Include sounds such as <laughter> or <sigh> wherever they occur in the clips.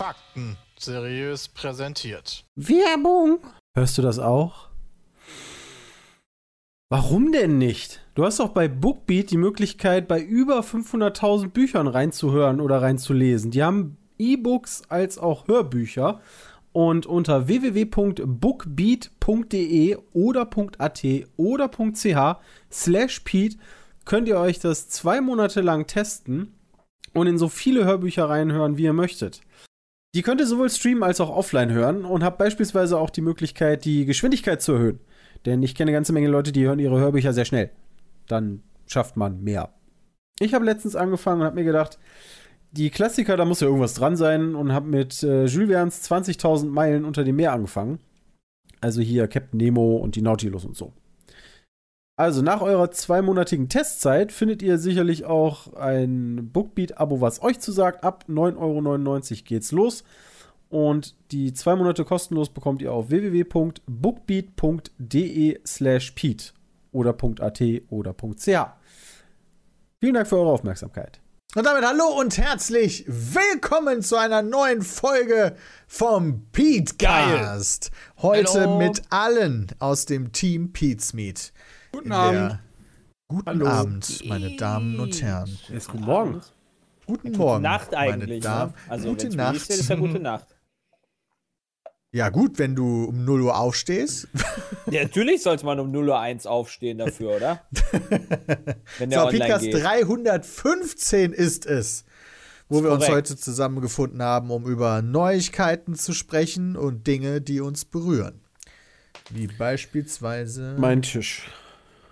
Fakten seriös präsentiert. Werbung. Hörst du das auch? Warum denn nicht? Du hast doch bei Bookbeat die Möglichkeit, bei über 500.000 Büchern reinzuhören oder reinzulesen. Die haben E-Books als auch Hörbücher. Und unter www.bookbeat.de oder .at oder .ch slash Pete könnt ihr euch das zwei Monate lang testen und in so viele Hörbücher reinhören, wie ihr möchtet. Die könnt ihr sowohl streamen als auch offline hören und habt beispielsweise auch die Möglichkeit, die Geschwindigkeit zu erhöhen. Denn ich kenne eine ganze Menge Leute, die hören ihre Hörbücher sehr schnell. Dann schafft man mehr. Ich habe letztens angefangen und habe mir gedacht, die Klassiker, da muss ja irgendwas dran sein und habe mit äh, Jules Verne's 20.000 Meilen unter dem Meer angefangen. Also hier Captain Nemo und die Nautilus und so. Also nach eurer zweimonatigen Testzeit findet ihr sicherlich auch ein Bookbeat-Abo, was euch zusagt. Ab 9,99 Euro geht's los. Und die zwei Monate kostenlos bekommt ihr auf www.bookbeat.de slash Pete oder .at oder .ch. Vielen Dank für eure Aufmerksamkeit. Und damit hallo und herzlich willkommen zu einer neuen Folge vom Petecast. Heute Hallo. mit allen aus dem Team Pete's Meet. Guten Abend. Guten Hallo. Abend, meine Damen und Herren. Jetzt guten Morgen. Guten Morgen. Nacht meine eigentlich. Damen. Ne? Also gute Nacht. wird, ist ja gute Nacht. Ja, gut, wenn du um 0 Uhr aufstehst. <laughs> Ja, natürlich sollte man um 0.01 Uhr aufstehen dafür, oder? <laughs> Wenn der So, online Podcast geht. 315 ist es, wo Ist wir uns korrekt. heute zusammengefunden haben, um über Neuigkeiten zu sprechen und Dinge, die uns berühren. Wie beispielsweise Mein Tisch.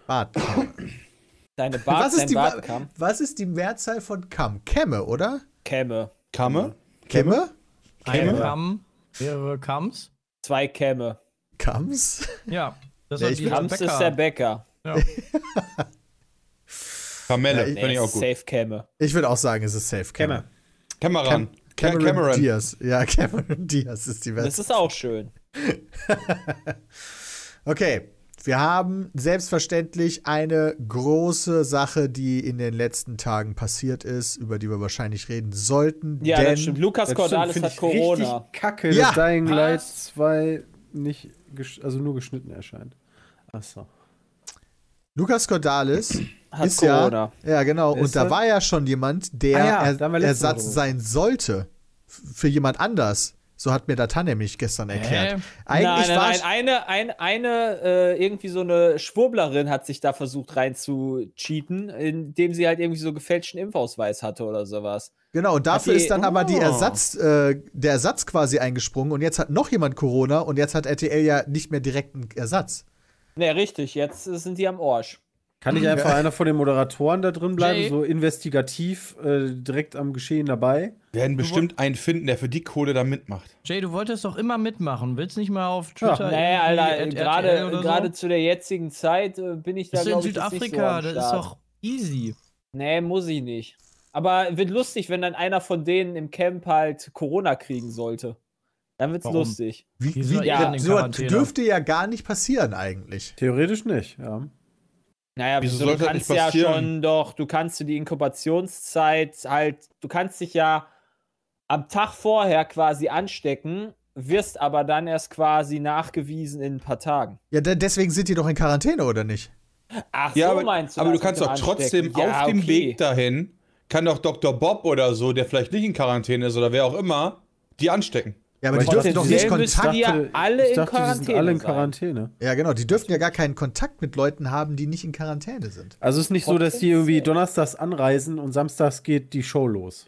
Bartkämme. Deine Bart, <laughs> was, ist dein die, kam. was ist die Mehrzahl von Kamm? Kämme, oder? Kämme. Kamme? Kämme? Ein Kämme. Kamm, mehrere Kamms. Zwei Kämme. Kamms? Ja, das Ja, die Kams ist der Bäcker. Ja. <laughs> Kamelle, Ja, ich- finde ich Nee, auch gut. Safe Kämme. Ich würde auch sagen, es ist safe Kämme. Cameron. Cameron, Cameron. Diaz. Ja, <laughs> Cameron Diaz ist die Das Beste. ist auch schön. <laughs> Okay, wir haben selbstverständlich eine große Sache, die in den letzten Tagen passiert ist, über die wir wahrscheinlich reden sollten. Ja, denn das stimmt. Lukas Cordalis hat ich Corona. Richtig kacke, Ja. dass Dying? Light 2 nicht, also nur geschnitten erscheint. Achso. Lukas Cordalis Hat ist Corona. ja, ja genau, Ist und da er? war ja schon jemand, der Ah ja, er, Ersatz sein sollte für jemand anders. So hat mir Datan nämlich gestern erklärt. Hä? Eigentlich nein, nein, war nein. Eine, ein, eine äh, irgendwie so eine Schwurblerin hat sich da versucht rein zu cheaten, indem sie halt irgendwie so gefälschten Impfausweis hatte oder sowas. Genau, und dafür die- ist dann aber Oh. Ersatz, äh, der Ersatz quasi eingesprungen und jetzt hat noch jemand Corona und jetzt hat RTL ja nicht mehr direkt einen Ersatz. Ne, richtig. Jetzt äh, sind die am Arsch. Kann nicht einfach einer von den Moderatoren da drin bleiben, Jay? so investigativ äh, direkt am Geschehen dabei? werden bestimmt einen finden, der für die Kohle da mitmacht. Jay, du wolltest doch immer mitmachen. Willst nicht mal auf Twitter? Nee, irgendwie Alter, gerade so? zu der jetzigen Zeit äh, bin ich da Bist du in glaube ich jetzt nicht so Südafrika? das ist doch easy. Nee, muss ich nicht. Aber wird lustig, wenn dann einer von denen im Camp halt Corona kriegen sollte. Dann wird's Warum? lustig. Wie, wie, ja, so dürfte ja gar nicht passieren eigentlich. Theoretisch nicht, ja. Naja, Wieso wieso, du kannst nicht ja schon doch, du kannst die Inkubationszeit halt, du kannst dich ja am Tag vorher quasi anstecken, wirst aber dann erst quasi nachgewiesen in ein paar Tagen. Ja, de deswegen sind die doch in Quarantäne, oder nicht? Ach, Ja, so aber, meinst du aber du das kannst doch dem trotzdem? Ja, auf dem okay. Weg dahin, kann doch Dr. Bob oder so, der vielleicht nicht in Quarantäne ist oder wer auch immer, die anstecken. Ja, aber Aber die dürfen doch nicht Kontakt. die ja alle ich in dachte, die sind Quarantäne alle in sein. Quarantäne. Ja, genau, die dürfen ja gar keinen Kontakt mit Leuten haben, die nicht in Quarantäne sind. Also es ist nicht so, dass die irgendwie donnerstags anreisen und samstags geht die Show los.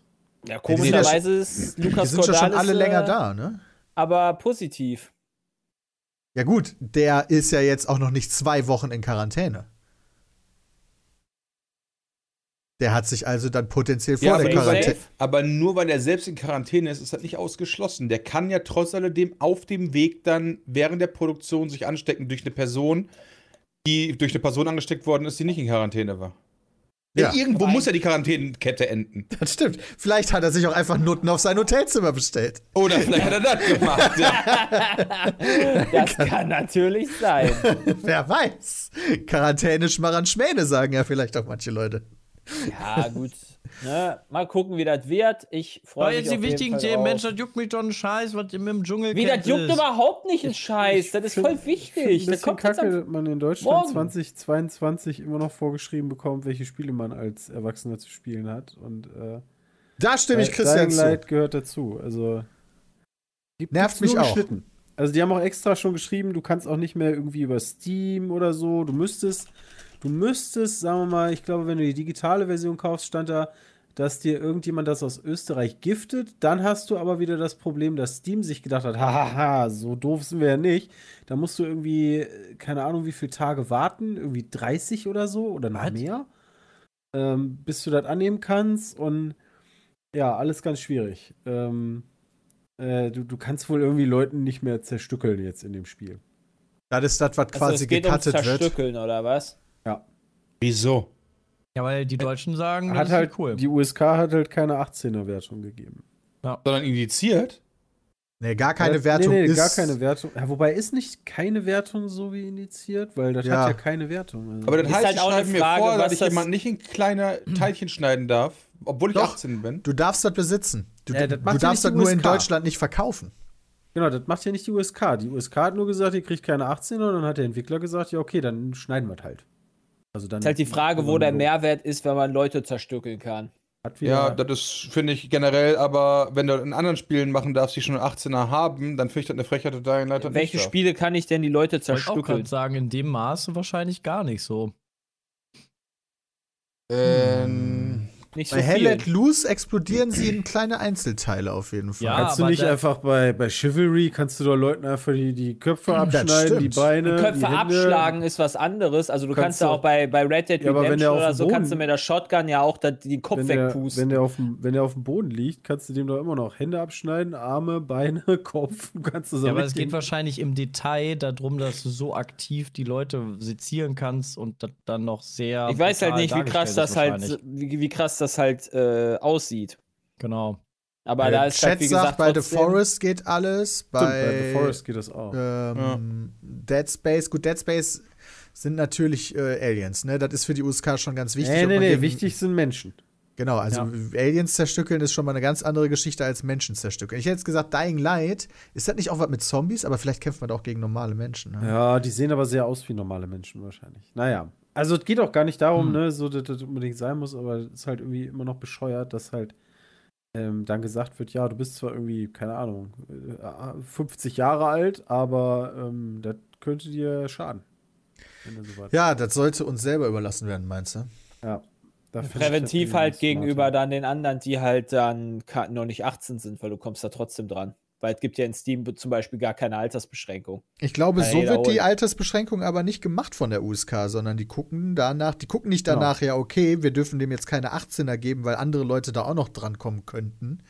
Ja, die sind ja komischerweise ist Die Lukas sind ja schon Cordalis, alle länger äh, da, ne? Aber positiv. Ja, gut, der ist ja jetzt auch noch nicht zwei Wochen in Quarantäne. Der hat sich also dann potenziell vor Ja, der. Quarantäne. aber nur weil er selbst in Quarantäne ist, ist das nicht ausgeschlossen. Der kann ja trotz alledem auf dem Weg dann während der Produktion sich anstecken durch eine Person, die durch eine Person angesteckt worden ist, die nicht in Quarantäne war. Denn Ja. irgendwo muss ja die Quarantänenkette enden. <laughs> Das stimmt. Vielleicht hat er sich auch einfach Nutten auf sein Hotelzimmer bestellt. Oder vielleicht hat er das gemacht. Ja. <laughs> Das kann natürlich sein. <laughs> Wer weiß. Quarantäne schmarran Schmähne, sagen ja vielleicht auch manche Leute. Ja, gut. Ne? Mal gucken, wie das wird. Ich Aber freue mich. jetzt auf die wichtigen Themen. Mensch, das juckt mich doch ein Scheiß, was im im Dschungel Wie, das juckt überhaupt nicht ein Scheiß. Das ist voll Ein wichtig. Das bisschen kommt jetzt kacke, dass man in Deutschland Morgen. 2022 immer noch vorgeschrieben bekommt, welche Spiele man als Erwachsener zu spielen hat. Und äh, Da stimme ich Dying Christian zu. Light gehört dazu. Also gibt- Nervt mich auch. geschnitten. Also die haben auch extra schon geschrieben, du kannst auch nicht mehr irgendwie über Steam oder so. Du müsstest, du müsstest, sagen wir mal, ich glaube, wenn du die digitale Version kaufst, stand da, dass dir irgendjemand das aus Österreich giftet. Dann hast du aber wieder das Problem, dass Steam sich gedacht hat, <laughs> hahaha, so doof sind wir ja nicht. Da musst du irgendwie, äh, keine Ahnung, wie viele Tage warten, irgendwie 30 oder so oder noch mehr, ähm, bis du das annehmen kannst. Und ja, alles ganz schwierig. Ähm, äh, du, du kannst wohl irgendwie Leuten nicht mehr zerstückeln jetzt in dem Spiel. Das ist das, was Also, quasi es geht ums gecuttet wird. Zerstückeln, oder was? Wieso? Ja, weil die Deutschen sagen, das Hat ist halt, cool. Die USK hat halt keine 18er-Wertung gegeben. Sondern indiziert? Nee, gar keine Äh, Wertung nee, nee, ist. gar keine Wertung. Ja, wobei ist nicht keine Wertung so wie indiziert, weil das Ja. hat ja keine Wertung. Also. Aber das Ist heißt, halt eine schreiben mir Frage, vor, dass ich das- jemand nicht in kleine <clears throat> Teilchen schneiden darf, obwohl ich Doch. 18 bin. Du darfst das besitzen. Du, Äh, das du ja darfst das nur in. Deutschland nicht verkaufen. Genau, das macht ja nicht die USK. Die USK hat nur gesagt, ihr kriegt keine 18er und dann hat der Entwickler gesagt, ja, okay, dann schneiden wir es halt. Also dann Ist halt die Frage, wo der Mehrwert ist, wenn man Leute zerstückeln kann. Ja, das ist, finde ich, generell, aber wenn du in anderen Spielen machen darfst, die schon einen 18er haben, dann finde ich das eine Frechheit total leider Welche nicht. Spiele kann ich denn die Leute Ich zerstückeln? gerade sagen, in dem Maße wahrscheinlich gar nicht so. Ähm, Nicht so Bei Hell viel. Let Loose explodieren sie in kleine Einzelteile auf jeden Fall. Ja, kannst du nicht da- einfach bei, bei Chivalry, kannst du doch Leuten einfach die, die Köpfe abschneiden, die. Beine, Köpfe die Hände. abschlagen ist was anderes. Also du kannst, Kannst ja du- auch bei, bei Red Dead Ja, Redemption oder so, Boden- kannst du mit der Shotgun ja auch da, den Kopf Wenn der, wegpusten. wenn, der auf dem, wenn der auf dem Boden liegt, kannst du dem doch immer noch Hände abschneiden, Arme, Beine, <laughs> Kopf. Du kannst das Ja, auch aber es geht wahrscheinlich im Detail darum, dass du so aktiv die Leute sezieren kannst und dann noch sehr. ich weiß halt nicht, wie krass das halt, wie, wie krass das halt äh, aussieht. Genau. Aber Äh, da ist Chat halt, wie sagt, gesagt, bei The Forest geht alles. Stimmt, bei Bei, The Forest geht das auch. ähm, Dead Space, gut, Dead Space sind natürlich äh, Aliens, ne? Das ist für die USK schon ganz wichtig. nee, nee, nee, wichtig sind Menschen. Genau, also Aliens zerstückeln ist schon mal eine ganz andere Geschichte als Menschen zerstückeln. Ich hätte jetzt gesagt, Dying Light, ist das nicht auch was mit Zombies? Aber vielleicht kämpft man da auch gegen normale Menschen. Ne? Ja, die sehen aber sehr aus wie normale Menschen wahrscheinlich. Naja. Also es geht auch gar nicht darum, Hm. ne, so dass das unbedingt sein muss, aber es ist halt irgendwie immer noch bescheuert, dass halt ähm, dann gesagt wird, ja, du bist zwar irgendwie, keine Ahnung, äh, 50 Jahre alt, aber ähm, das könnte dir schaden. Wenn du so weit Ja, das sollte uns selber überlassen werden, meinst du? ja. Präventiv halt gegenüber smarter. dann den anderen, die halt dann noch nicht 18 sind, weil du kommst da trotzdem dran. Weil es gibt ja in Steam zum Beispiel gar keine Altersbeschränkung. Ich glaube, Kann so wird die. Altersbeschränkung aber nicht gemacht von der USK, sondern die gucken danach, die gucken nicht Genau. danach, ja, okay, wir dürfen dem jetzt keine 18er geben, weil andere Leute da auch noch drankommen könnten.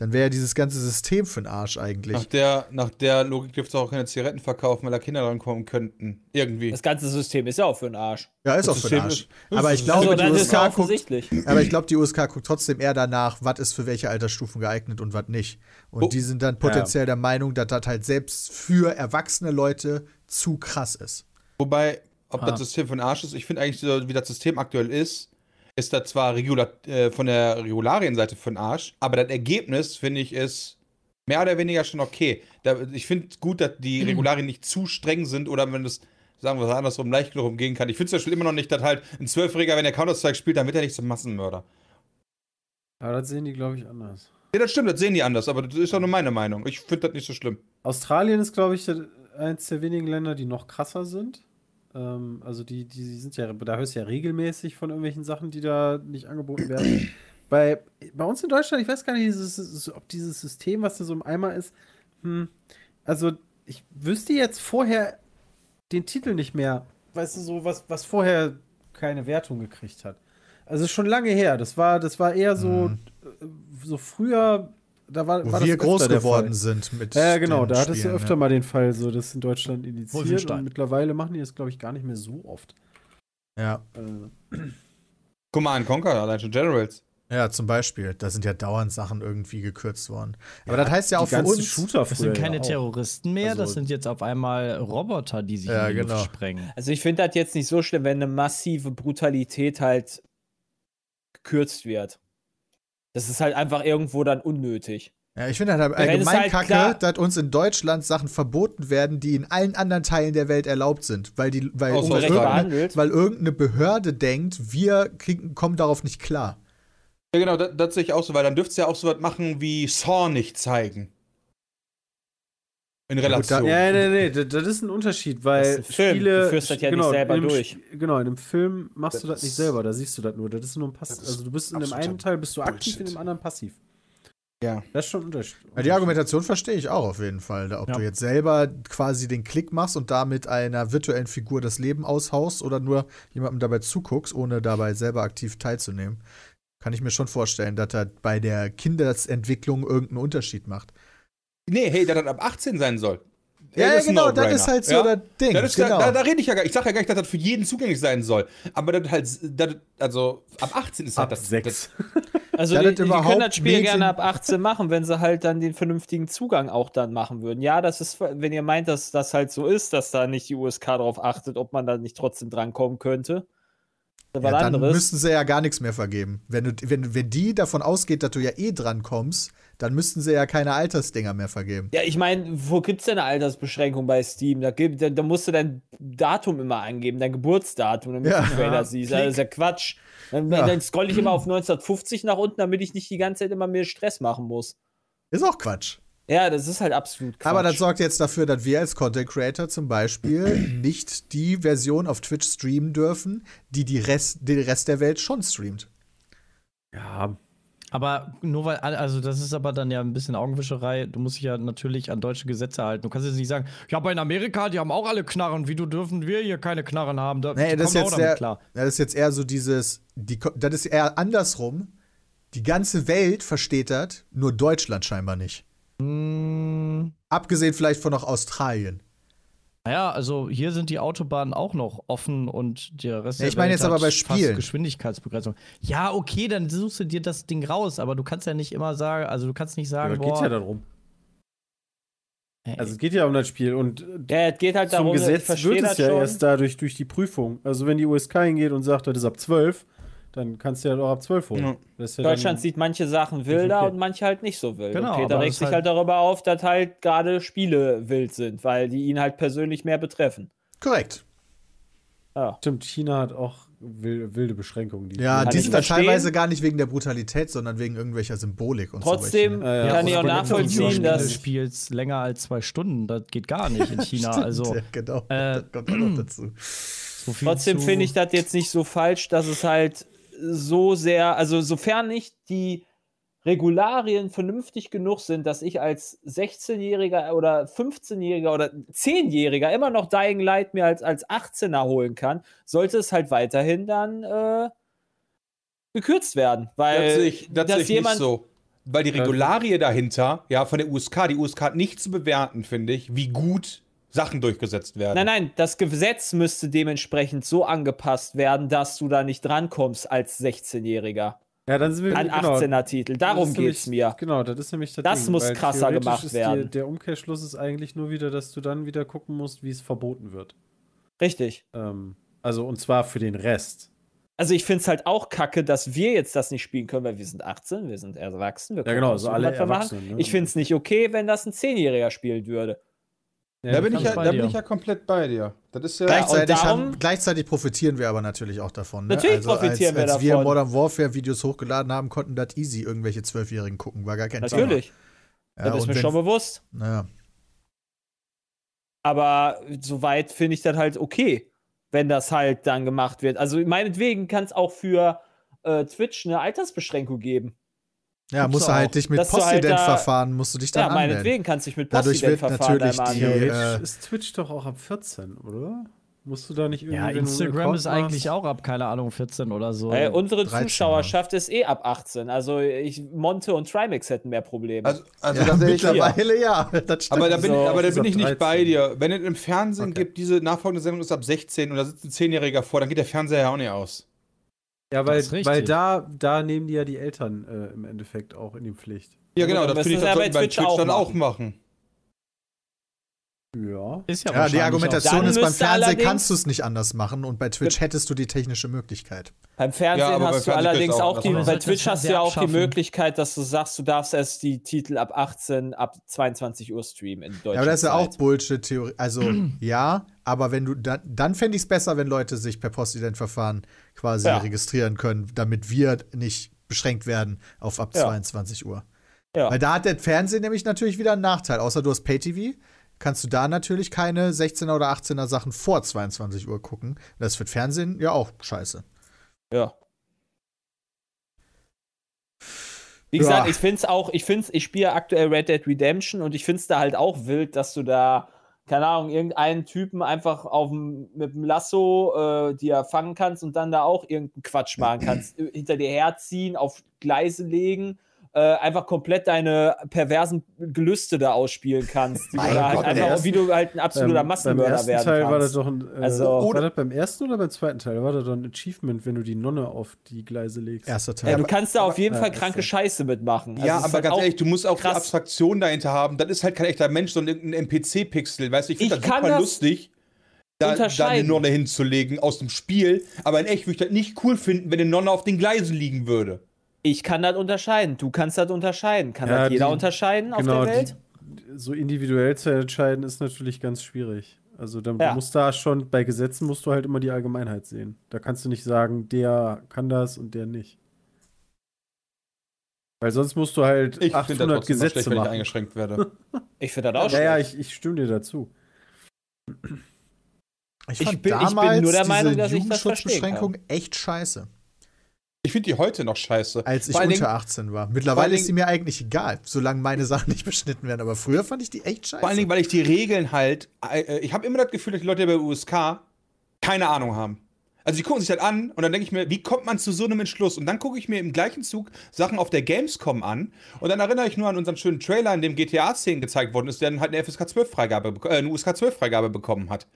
Dann wäre ja dieses ganze System für den Arsch eigentlich. nach, der, nach der Logik dürfte es auch keine Zigaretten verkaufen, weil da Kinder rankommen könnten. Irgendwie. Das ganze System ist ja auch für den Arsch. ja, ist auch das für den Arsch. Aber ich glaube, Also, die USK ja guckt, offensichtlich. aber ich glaube, die USK guckt trotzdem eher danach, was ist für welche Altersstufen geeignet und was nicht. Und Oh. die sind dann potenziell der Meinung, dass das halt selbst für erwachsene Leute zu krass ist. Wobei, ob Ah. das System von Arsch ist, ich finde eigentlich, so, wie das System aktuell ist, ist das zwar Regula äh, von der Regularienseite von Arsch, aber das Ergebnis, finde ich, ist mehr oder weniger schon okay. Da, ich finde gut, dass die Regularien nicht zu streng sind oder wenn das, sagen wir es andersrum, leicht genug umgehen kann. Ich finde zum Beispiel immer noch nicht, dass halt ein Zwölfjähriger, wenn er Counter-Strike spielt, dann wird er nicht zum Massenmörder. Aber das sehen die, glaube ich, anders. Ja, das stimmt, das sehen die anders, aber das ist doch nur meine Meinung. Ich finde das nicht so schlimm. Australien ist, glaube ich, eins der wenigen Länder, die noch krasser sind. Ähm, also die, die sind ja, da hörst du ja regelmäßig von irgendwelchen Sachen, die da nicht angeboten werden. <clears throat> bei, bei uns in Deutschland, ich weiß gar nicht, dieses, ob dieses System, was da so im Eimer ist, hm, also ich wüsste jetzt vorher den Titel nicht mehr. Weißt du, so was, was vorher keine Wertung gekriegt hat. Also schon lange her. Das war, das war eher so, Mhm. äh, so früher da war, Wo war das wir groß geworden Fall. sind mit. Ja, genau, den da hattest du Spielen, öfter ja. mal den Fall, so das in Deutschland Wolfenstein. und mittlerweile machen die das, glaube ich, gar nicht mehr so oft. Ja. Äh, Command Conquer, allein schon Generals. ja, zum Beispiel. Da sind ja dauernd Sachen irgendwie gekürzt worden. Aber das heißt ja auch für uns. Shooter Das sind keine ja auch. Terroristen mehr, das Also- sind jetzt auf einmal Roboter, die sich Ja, in die genau. Luft sprengen. Also ich finde das jetzt nicht so schlimm, wenn eine massive Brutalität halt gekürzt wird. Das ist halt einfach irgendwo dann unnötig. Ja, ich finde halt Wenn es allgemein halt kacke, klar- dass uns in Deutschland Sachen verboten werden, die in allen anderen Teilen der Welt erlaubt sind. Weil, die, weil, irgendeine, behandelt. weil irgendeine Behörde denkt, wir kriegen, kommen darauf nicht klar. Ja, genau, das, das sehe ich auch so, weil dann dürftest du ja auch so was machen wie Saw nicht zeigen. In gut, da- Relation. Ja, nee, nee, das, das ist ein Unterschied, weil Das Film, Spiele. du führst das ja nicht genau, selber in einem durch. Genau, in einem Film machst du das Das nicht selber, da siehst du das nur. Das ist nur ein Pass Das Also du bist in dem einen Teil bist du aktiv, in Bullshit. dem anderen passiv. Ja. Das ist schon ein Unterschied. Ja, die Argumentation verstehe ich auch auf jeden Fall. Da, Ob Ja. du jetzt selber quasi den Klick machst und damit einer virtuellen Figur das Leben aushaust oder nur jemandem dabei zuguckst, ohne dabei selber aktiv teilzunehmen, kann ich mir schon vorstellen, dass das bei der Kindesentwicklung irgendeinen Unterschied macht. Nee, hey, dass das ab 18 sein soll. Ja, das ja genau, das ist halt so Ja. das Ding. Das ist, genau. da, da rede ich ja gar Ich sage ja gar nicht, dass das für jeden zugänglich sein soll. Aber das halt, das, also ab 18 ist halt Ab das. sechs. <laughs> Also Ja, die, das die können das Spiel gerne ab 18 machen, wenn sie halt dann den vernünftigen Zugang auch dann machen würden. Ja, das ist, wenn ihr meint, dass das halt so ist, dass da nicht die USK darauf achtet, ob man da nicht trotzdem drankommen könnte. Das war ja, dann anderes. müssten sie ja gar nichts mehr vergeben. Wenn, du, wenn, wenn die davon ausgeht, dass du ja eh dran kommst, dann müssten sie ja keine Altersdinger mehr vergeben. Ja, ich meine, wo gibt's denn eine Altersbeschränkung bei Steam? Da, gibt, da, da musst du dein Datum immer angeben, dein Geburtsdatum, damit Ja. du den Trailer siehst. Das ist ja Quatsch. Dann, Ja. dann scroll ich immer auf 1950 nach unten, damit ich nicht die ganze Zeit immer mehr Stress machen muss. Ist auch Quatsch. Ja, das ist halt absolut Quatsch. Aber das sorgt jetzt dafür, dass wir als Content Creator zum Beispiel <clears throat> nicht die Version auf Twitch streamen dürfen, die die Rest, den Rest der Welt schon streamt. Ja, Aber nur weil, alle- also das ist aber dann ja ein bisschen Augenwischerei. Du musst dich ja natürlich an deutsche Gesetze halten. Du kannst jetzt nicht sagen, ja, aber in Amerika, die haben auch alle Knarren. Wie du dürfen wir hier keine Knarren haben? Da, Nee, das ist jetzt der, klar. das ist jetzt eher so dieses, die, das ist eher andersrum. Die ganze Welt versteht das, nur Deutschland scheinbar nicht. Hm, Abgesehen vielleicht von noch Australien. naja, also hier sind die Autobahnen auch noch offen und der Rest Ja, der ich meine Welt jetzt aber bei Spielen. Geschwindigkeitsbegrenzung. Ja, okay, dann suchst du dir das Ding raus, aber du kannst ja nicht immer sagen, also du kannst nicht sagen, aber boah, geht ja darum. ey, Also es geht ja um das Spiel und Ja, es geht halt zum darum, Gesetz wird es ja schon. erst dadurch durch die Prüfung. Also wenn die USK hingeht und sagt, das ist ab 12, dann kannst du ja doch ab 12 holen. Ja. Das ist ja Deutschland sieht manche Sachen wilder okay. und manche halt nicht so wild. Genau, und Peter regt sich halt- halt darüber auf, dass halt gerade Spiele wild sind, weil die ihn halt persönlich mehr betreffen. Korrekt. Ja. Stimmt, China hat auch wil- wilde Beschränkungen. Die Ja, die sind dann teilweise gar nicht wegen der Brutalität, sondern wegen irgendwelcher Symbolik und Trotzdem so. Ja, ja. kann ich auch Ja, nachvollziehen, dass du spielst länger als zwei Stunden, das geht gar nicht in China. Stimmt, also ja, genau. äh, das kommt auch noch dazu. so Trotzdem finde ich das jetzt nicht so falsch, dass es halt so sehr, also sofern nicht die Regularien vernünftig genug sind, dass ich als 16-Jähriger oder 15-Jähriger oder 10-Jähriger immer noch Dying Light mir als, als 18er holen kann, sollte es halt weiterhin dann äh, gekürzt werden. Weil Das ich, das ich jemand, nicht so. Weil die Regularie dahinter, ja, von der USK, die USK hat nicht zu bewerten, finde ich, wie gut Sachen durchgesetzt werden. Nein, nein, das Gesetz müsste dementsprechend so angepasst werden, dass du da nicht drankommst als 16-Jähriger. Ja, dann sind wir An genau, 18er-Titel. das Darum geht's nämlich- mir. Genau, das ist nämlich das Das Ding, muss weil krasser theoretisch gemacht ist werden. Der, der Umkehrschluss ist eigentlich nur wieder, dass du dann wieder gucken musst, wie es verboten wird. Richtig. Ähm, also und zwar für den Rest. Also ich finde es halt auch kacke, dass wir jetzt das nicht spielen können, weil wir sind 18, wir sind erwachsen. Wir Ja, genau, so alle. Erwachsenen. Ne? Ich finde es nicht okay, wenn das ein 10-Jähriger spielen würde. Ja, da bin, ich ja, da bin ich ja komplett bei dir. Das ist ja. Gleichzeitig, darum- haben, gleichzeitig profitieren wir aber natürlich auch davon. Ne? Natürlich also profitieren wir als, als wir davon. Modern Warfare Videos hochgeladen haben, konnten das easy irgendwelche Zwölfjährigen gucken. War gar kein Natürlich. Thema. das ist mir wenn- schon bewusst. Naja. Aber soweit finde ich das halt okay, wenn das halt dann gemacht wird. Also meinetwegen kann es auch für äh, Twitch eine Altersbeschränkung geben. Ja, Gibt's musst du auch. halt dich mit halt Postident-Verfahren, musst du dich dann Ja, anmelden. meinetwegen kannst du dich mit Dadurch wird Postident-Verfahren natürlich einmal die- äh, ist Twitch doch auch ab 14, oder? Musst du da nicht irgendwie. Ja, Instagram ist eigentlich auch ab, keine Ahnung, 14 oder so. Äh, unsere 13, Zuschauerschaft ist eh ab 18. Also ich, Monte und Trimax hätten mehr Probleme. Also, also Ja, mittlerweile ja. Aber da bin, So, ich, aber da bin ich nicht 13. bei dir. Wenn es im Fernsehen Okay. gibt, diese nachfolgende Sendung ist ab 16 und da sitzt ein Zehnjähriger vor, dann geht der Fernseher ja auch nicht aus. Ja, weil, Das weil da, da nehmen die ja die Eltern äh, im Endeffekt auch in die Pflicht. Ja, genau, dann das finde ich, müssen das sollten bei Twitch, Twitch auch dann auch machen. Ja. ist ja, ja, die Argumentation ist, beim Fernsehen kannst du es nicht anders machen und bei Twitch hättest du die technische Möglichkeit. Beim Fernsehen Ja, aber beim hast du allerdings auch auch die, bei. Twitch hast du ja auch die. Möglichkeit, dass du sagst, du darfst erst die Titel ab 18, ab 22 Uhr streamen in Deutschland. Ja, aber das ist ja auch Bullshit-Theorie. Also, <clears throat> ja, aber wenn du, dann, dann fände ich es besser, wenn Leute sich per Postident-Verfahren quasi Ja. registrieren können, damit wir nicht beschränkt werden auf ab Ja. 22 Uhr. Ja. Weil da hat der Fernsehen nämlich natürlich wieder einen Nachteil. Außer du hast Pay-TV, kannst du da natürlich keine 16er oder 18er Sachen vor 22 Uhr gucken. Das für Fernsehen ja auch scheiße. Ja. Wie Ja. gesagt, ich finde es auch, ich finde ich spiele aktuell Red Dead Redemption und ich finde es da halt auch wild, dass du da, keine Ahnung, irgendeinen Typen einfach auf dem, mit dem Lasso äh, dir fangen kannst und dann da auch irgendeinen Quatsch machen kannst, <clears throat> äh, hinter dir herziehen, auf Gleise legen, äh, einfach komplett deine perversen Gelüste da ausspielen kannst. Die du Mein da halt Gott, einfach, wie du halt ein absoluter beim Massenmörder ersten werden Teil war das kannst. doch ein. Äh, Also- war das beim ersten oder beim zweiten Teil? War das doch ein Achievement, wenn du die Nonne auf die Gleise legst? Erster Teil. ja, du kannst da auf jeden ja, Fall kranke. Scheiße mitmachen. Also ja, aber halt ganz auch- ehrlich, du musst auch die krass. Abstraktion dahinter haben. Das ist halt kein echter Mensch, sondern irgendein NPC-Pixel. Weißt du, ich finde das kann super das lustig, da, da eine. Nonne hinzulegen aus dem Spiel. Aber in echt würde ich das nicht cool finden, wenn eine Nonne auf den Gleisen liegen würde. Ich kann das unterscheiden. Du kannst das unterscheiden. Kann Ja, das jeder die- unterscheiden auf genau, der Welt? Die, so individuell zu entscheiden ist natürlich ganz schwierig. Also dann Ja. du musst da schon, bei Gesetzen musst du halt immer die Allgemeinheit sehen. Da kannst du nicht sagen, der kann das und der nicht. Weil sonst musst du halt Ich finde das 800 trotzdem mal Gesetze schlecht, wenn ich machen. eingeschränkt werde. <laughs> Ich finde das auch Ja, ja, schlecht. ich, ich stimme dir dazu. ich ich fand bin- ich bin damals nur der Meinung, dass ich das Jugendschutzbeschränkung echt scheiße, Ich finde die heute noch scheiße. als ich unter Dingen- 18 war. Mittlerweile ist sie mir eigentlich egal, solange meine Sachen nicht beschnitten werden. Aber früher fand ich die echt scheiße. Vor allen Dingen, weil ich die Regeln halt. äh, Ich habe immer das Gefühl, dass die Leute bei USK keine Ahnung haben. Also die gucken sich das an und dann denke ich mir, wie kommt man zu so einem Entschluss? Und dann gucke ich mir im gleichen Zug Sachen auf der Gamescom an und dann erinnere ich nur an unseren schönen Trailer, in dem GTA-Szenen gezeigt worden ist, der dann halt eine FSK 12-Freigabe, äh, eine USK 12-Freigabe bekommen hat.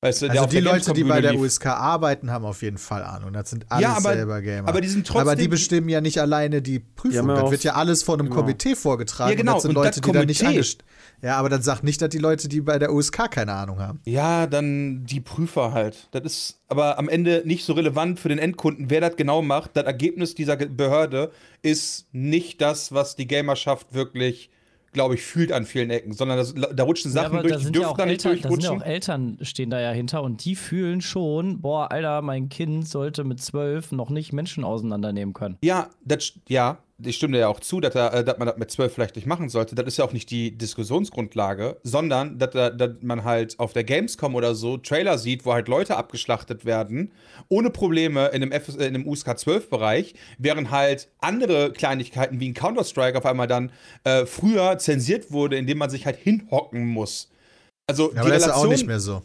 Weißt du, also die der Leute, die bei der lief. USK arbeiten, haben auf jeden Fall Ahnung. Das sind alles Ja, aber- selber Gamer. aber die sind trotzdem- Aber die bestimmen ja nicht alleine die Prüfung. ja das wird ja alles vor einem genau. Komitee vorgetragen. Ja, genau, Und das sind und Leute, das die da nicht Komitee- angest Ja, aber dann sag nicht, dass die Leute, die bei der USK keine Ahnung haben. Ja, dann die Prüfer halt. Das ist aber am Ende nicht so relevant für den Endkunden, wer das genau macht. Das Ergebnis dieser Behörde ist nicht das, was die Gamerschaft wirklich, glaube ich, fühlt an vielen Ecken, sondern das, da rutschen Ja, Sachen aber durch, die ja dürfen auch da nicht Eltern, da sind ja durchrutschen. auch Eltern stehen da ja hinter und die fühlen schon, boah, Alter, mein Kind sollte mit zwölf noch nicht Menschen auseinandernehmen können. Ja, das, ja, ich stimme dir ja auch zu, dass, er, äh, dass man das mit zwölf vielleicht nicht machen sollte. Das ist ja auch nicht die Diskussionsgrundlage, sondern dass, er- dass man halt auf der Gamescom oder so Trailer sieht, wo halt Leute abgeschlachtet werden, ohne Probleme in einem, FS, äh, in einem USK 12-Bereich, während halt andere Kleinigkeiten wie ein Counter-Strike auf einmal dann äh, früher zensiert wurde, indem man sich halt hinhocken muss. Also Ja, aber das ist ja auch Relation- nicht mehr so.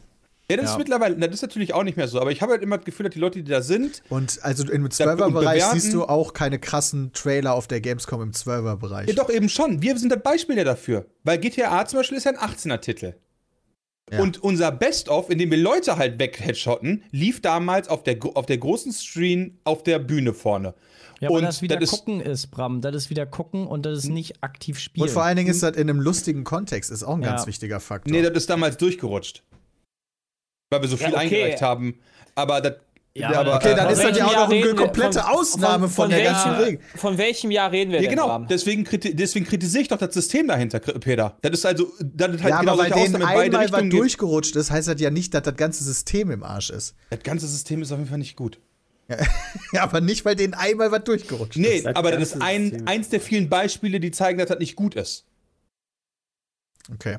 Ja, das Ja. ist mittlerweile, das ist natürlich auch nicht mehr so, aber ich habe halt immer das Gefühl, dass die Leute, die da sind, Und also im und 12er-Bereich bewerten- siehst du auch keine krassen Trailer auf der Gamescom im 12er-Bereich. Ja, doch, eben schon. Wir sind das Beispiel ja dafür. Weil GTA zum Beispiel ist ja ein 18er-Titel. Ja. Und unser Best-of, in dem wir Leute halt wegheadshotten, lief damals auf der, auf der großen Screen auf der Bühne vorne. Ja, und das wieder ist, gucken ist, Bram. Das ist wieder gucken und das ist nicht aktiv spielen. Und vor allen Dingen ist das in einem lustigen Kontext, ist auch ein Ja. ganz wichtiger Faktor. Nee, das ist damals durchgerutscht. Weil wir so Ja, viel okay. eingereicht haben. Aber das. Ja, aber, okay, dann Von ist das ja auch Jahr noch eine reden wir? komplette Von- Ausnahme von, von der welchem- ganzen Regel. Von welchem Jahr reden wir ja, denn, genau. Deswegen, kriti deswegen kritisiere ich doch das System dahinter, Peter. Das ist also. Das ist halt ja, genau aber weil denen einmal was durchgerutscht ist, heißt das ja nicht, dass das ganze System im Arsch ist. Das ganze System ist auf jeden Fall nicht gut. Ja, <laughs> aber nicht, weil denen einmal was durchgerutscht Nee, ist. Das aber das ist ein, eins der vielen Beispiele, die zeigen, dass das nicht gut ist. Okay.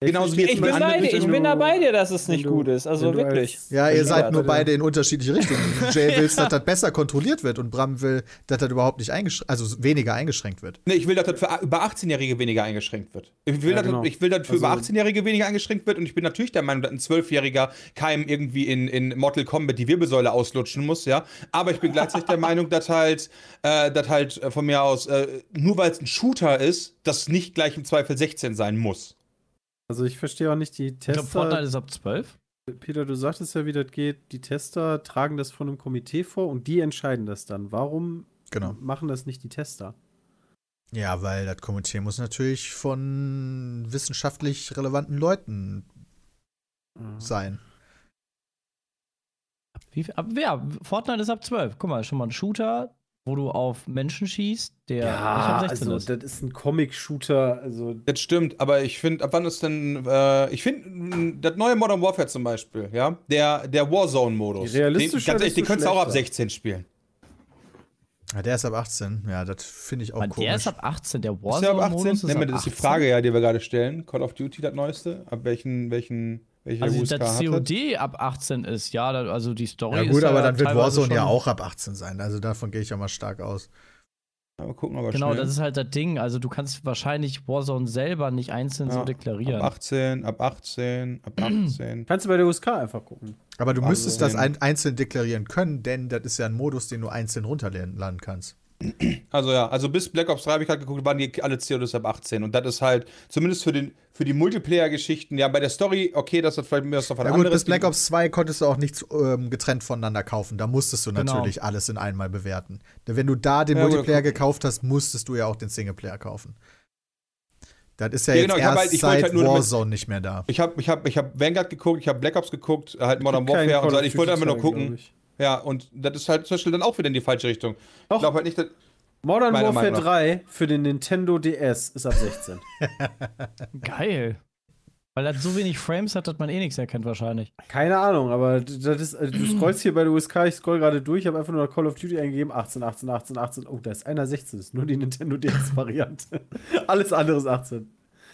Genauso wie Ich bin, andere bei dir, ich bin da bei dir, dass es nicht du- gut ist. Also wirklich. als- Ja, ihr seid nur beide in unterschiedliche Richtungen. <laughs> Jay willst, dass das besser kontrolliert wird und Bram will, dass das überhaupt nicht eingeschränkt, also weniger eingeschränkt wird. Nee, ich will, dass das für über 18-Jährige weniger eingeschränkt wird. Ich will, Ja, dass, genau. ich will, dass für über Also- 18-Jährige weniger eingeschränkt wird und ich bin natürlich der Meinung, dass ein 12-Jähriger keinem irgendwie in, in Mortal Kombat die Wirbelsäule auslutschen muss, ja. Aber ich bin gleichzeitig der <laughs> Meinung, dass halt, äh, dass halt äh, von mir aus, äh, nur weil es ein Shooter ist, das nicht gleich im Zweifel 16 sein muss. Also ich verstehe auch nicht die Ich glaube, Fortnite Tester. ist ab 12. Peter, du sagtest ja, wie das geht. Die Tester tragen das von einem Komitee vor und die entscheiden das dann. Warum Genau. machen das nicht die Tester? Ja, weil das Komitee muss natürlich von wissenschaftlich relevanten Leuten sein. Wie, ab, ja, Fortnite ist ab 12. Guck mal, schon mal ein Shooter, wo du auf Menschen schießt, der 16 also ist. das ist ein Comic-Shooter. Also Das stimmt, aber ich finde, ab wann ist denn, äh, ich finde, das neue Modern Warfare zum Beispiel, ja, der, der Warzone-Modus, Die realistischer, den, ganz ehrlich, den könntest du auch ab schlechter. 16 spielen. Ja, der ist ab 18. Ja, das finde ich auch komisch. der ist ab 18, der Ist der ab 18? Warzone-Modus Nehmen wir, ab das ist die 18. Frage, ja, die wir gerade stellen. Call of Duty, das neueste. Ab welchen, welchen, welche Also, USK dass? COD ab 18 ist, ja, da, also die Story ja ist gut, aber dann wird Warzone ja auch ab 18 sein. Also davon gehe ich ja mal stark aus. Ja, Mal gucken, aber Genau, schnell. das ist halt das Ding. Also, du kannst wahrscheinlich Warzone selber nicht einzeln so Ja, deklarieren. Ab 18, ab 18, ab 18. kannst du bei der USK einfach gucken. Aber du Also, müsstest das ein, einzeln deklarieren können, denn das ist ja ein Modus, den du einzeln runterladen kannst. Also ja, also bis Black Ops 3 habe ich halt geguckt, waren die alle CODs ab 18. Und das ist halt, zumindest für, den, für die Multiplayer-Geschichten, ja, bei der Story, okay, das hat vielleicht mehr was davon Ja gut, bis Black Ops 2 konntest du auch nichts ähm, getrennt voneinander kaufen. Da musstest du Genau. natürlich alles in einmal bewerten. Denn wenn du da den Ja, gut, Multiplayer okay. gekauft hast, musstest du ja auch den Singleplayer kaufen. Das ist ja, Ja, jetzt genau, ich hab erst halt- seit halt nur damit- Warzone nicht mehr da. Ich habe ich hab, ich hab Vanguard geguckt, ich habe Black Ops geguckt, halt Modern Warfare und so. Ich wollte einfach nur gucken. ich. Ja, und das ist halt zum Beispiel dann auch wieder in die falsche Richtung. Doch. Ich glaube halt nicht, dass. Modern Warfare Meinung nach. 3 für den Nintendo DS ist ab 16. <laughs> Geil. Weil er so wenig Frames hat, dass man eh nichts erkennt, wahrscheinlich. Keine Ahnung, aber das ist, also du scrollst hier bei der USK, ich scroll gerade durch, habe einfach nur Call of Duty eingegeben, 18, 18, 18, 18. Oh, da ist einer 16, das ist nur die Nintendo DS-Variante. <laughs> Alles andere ist 18.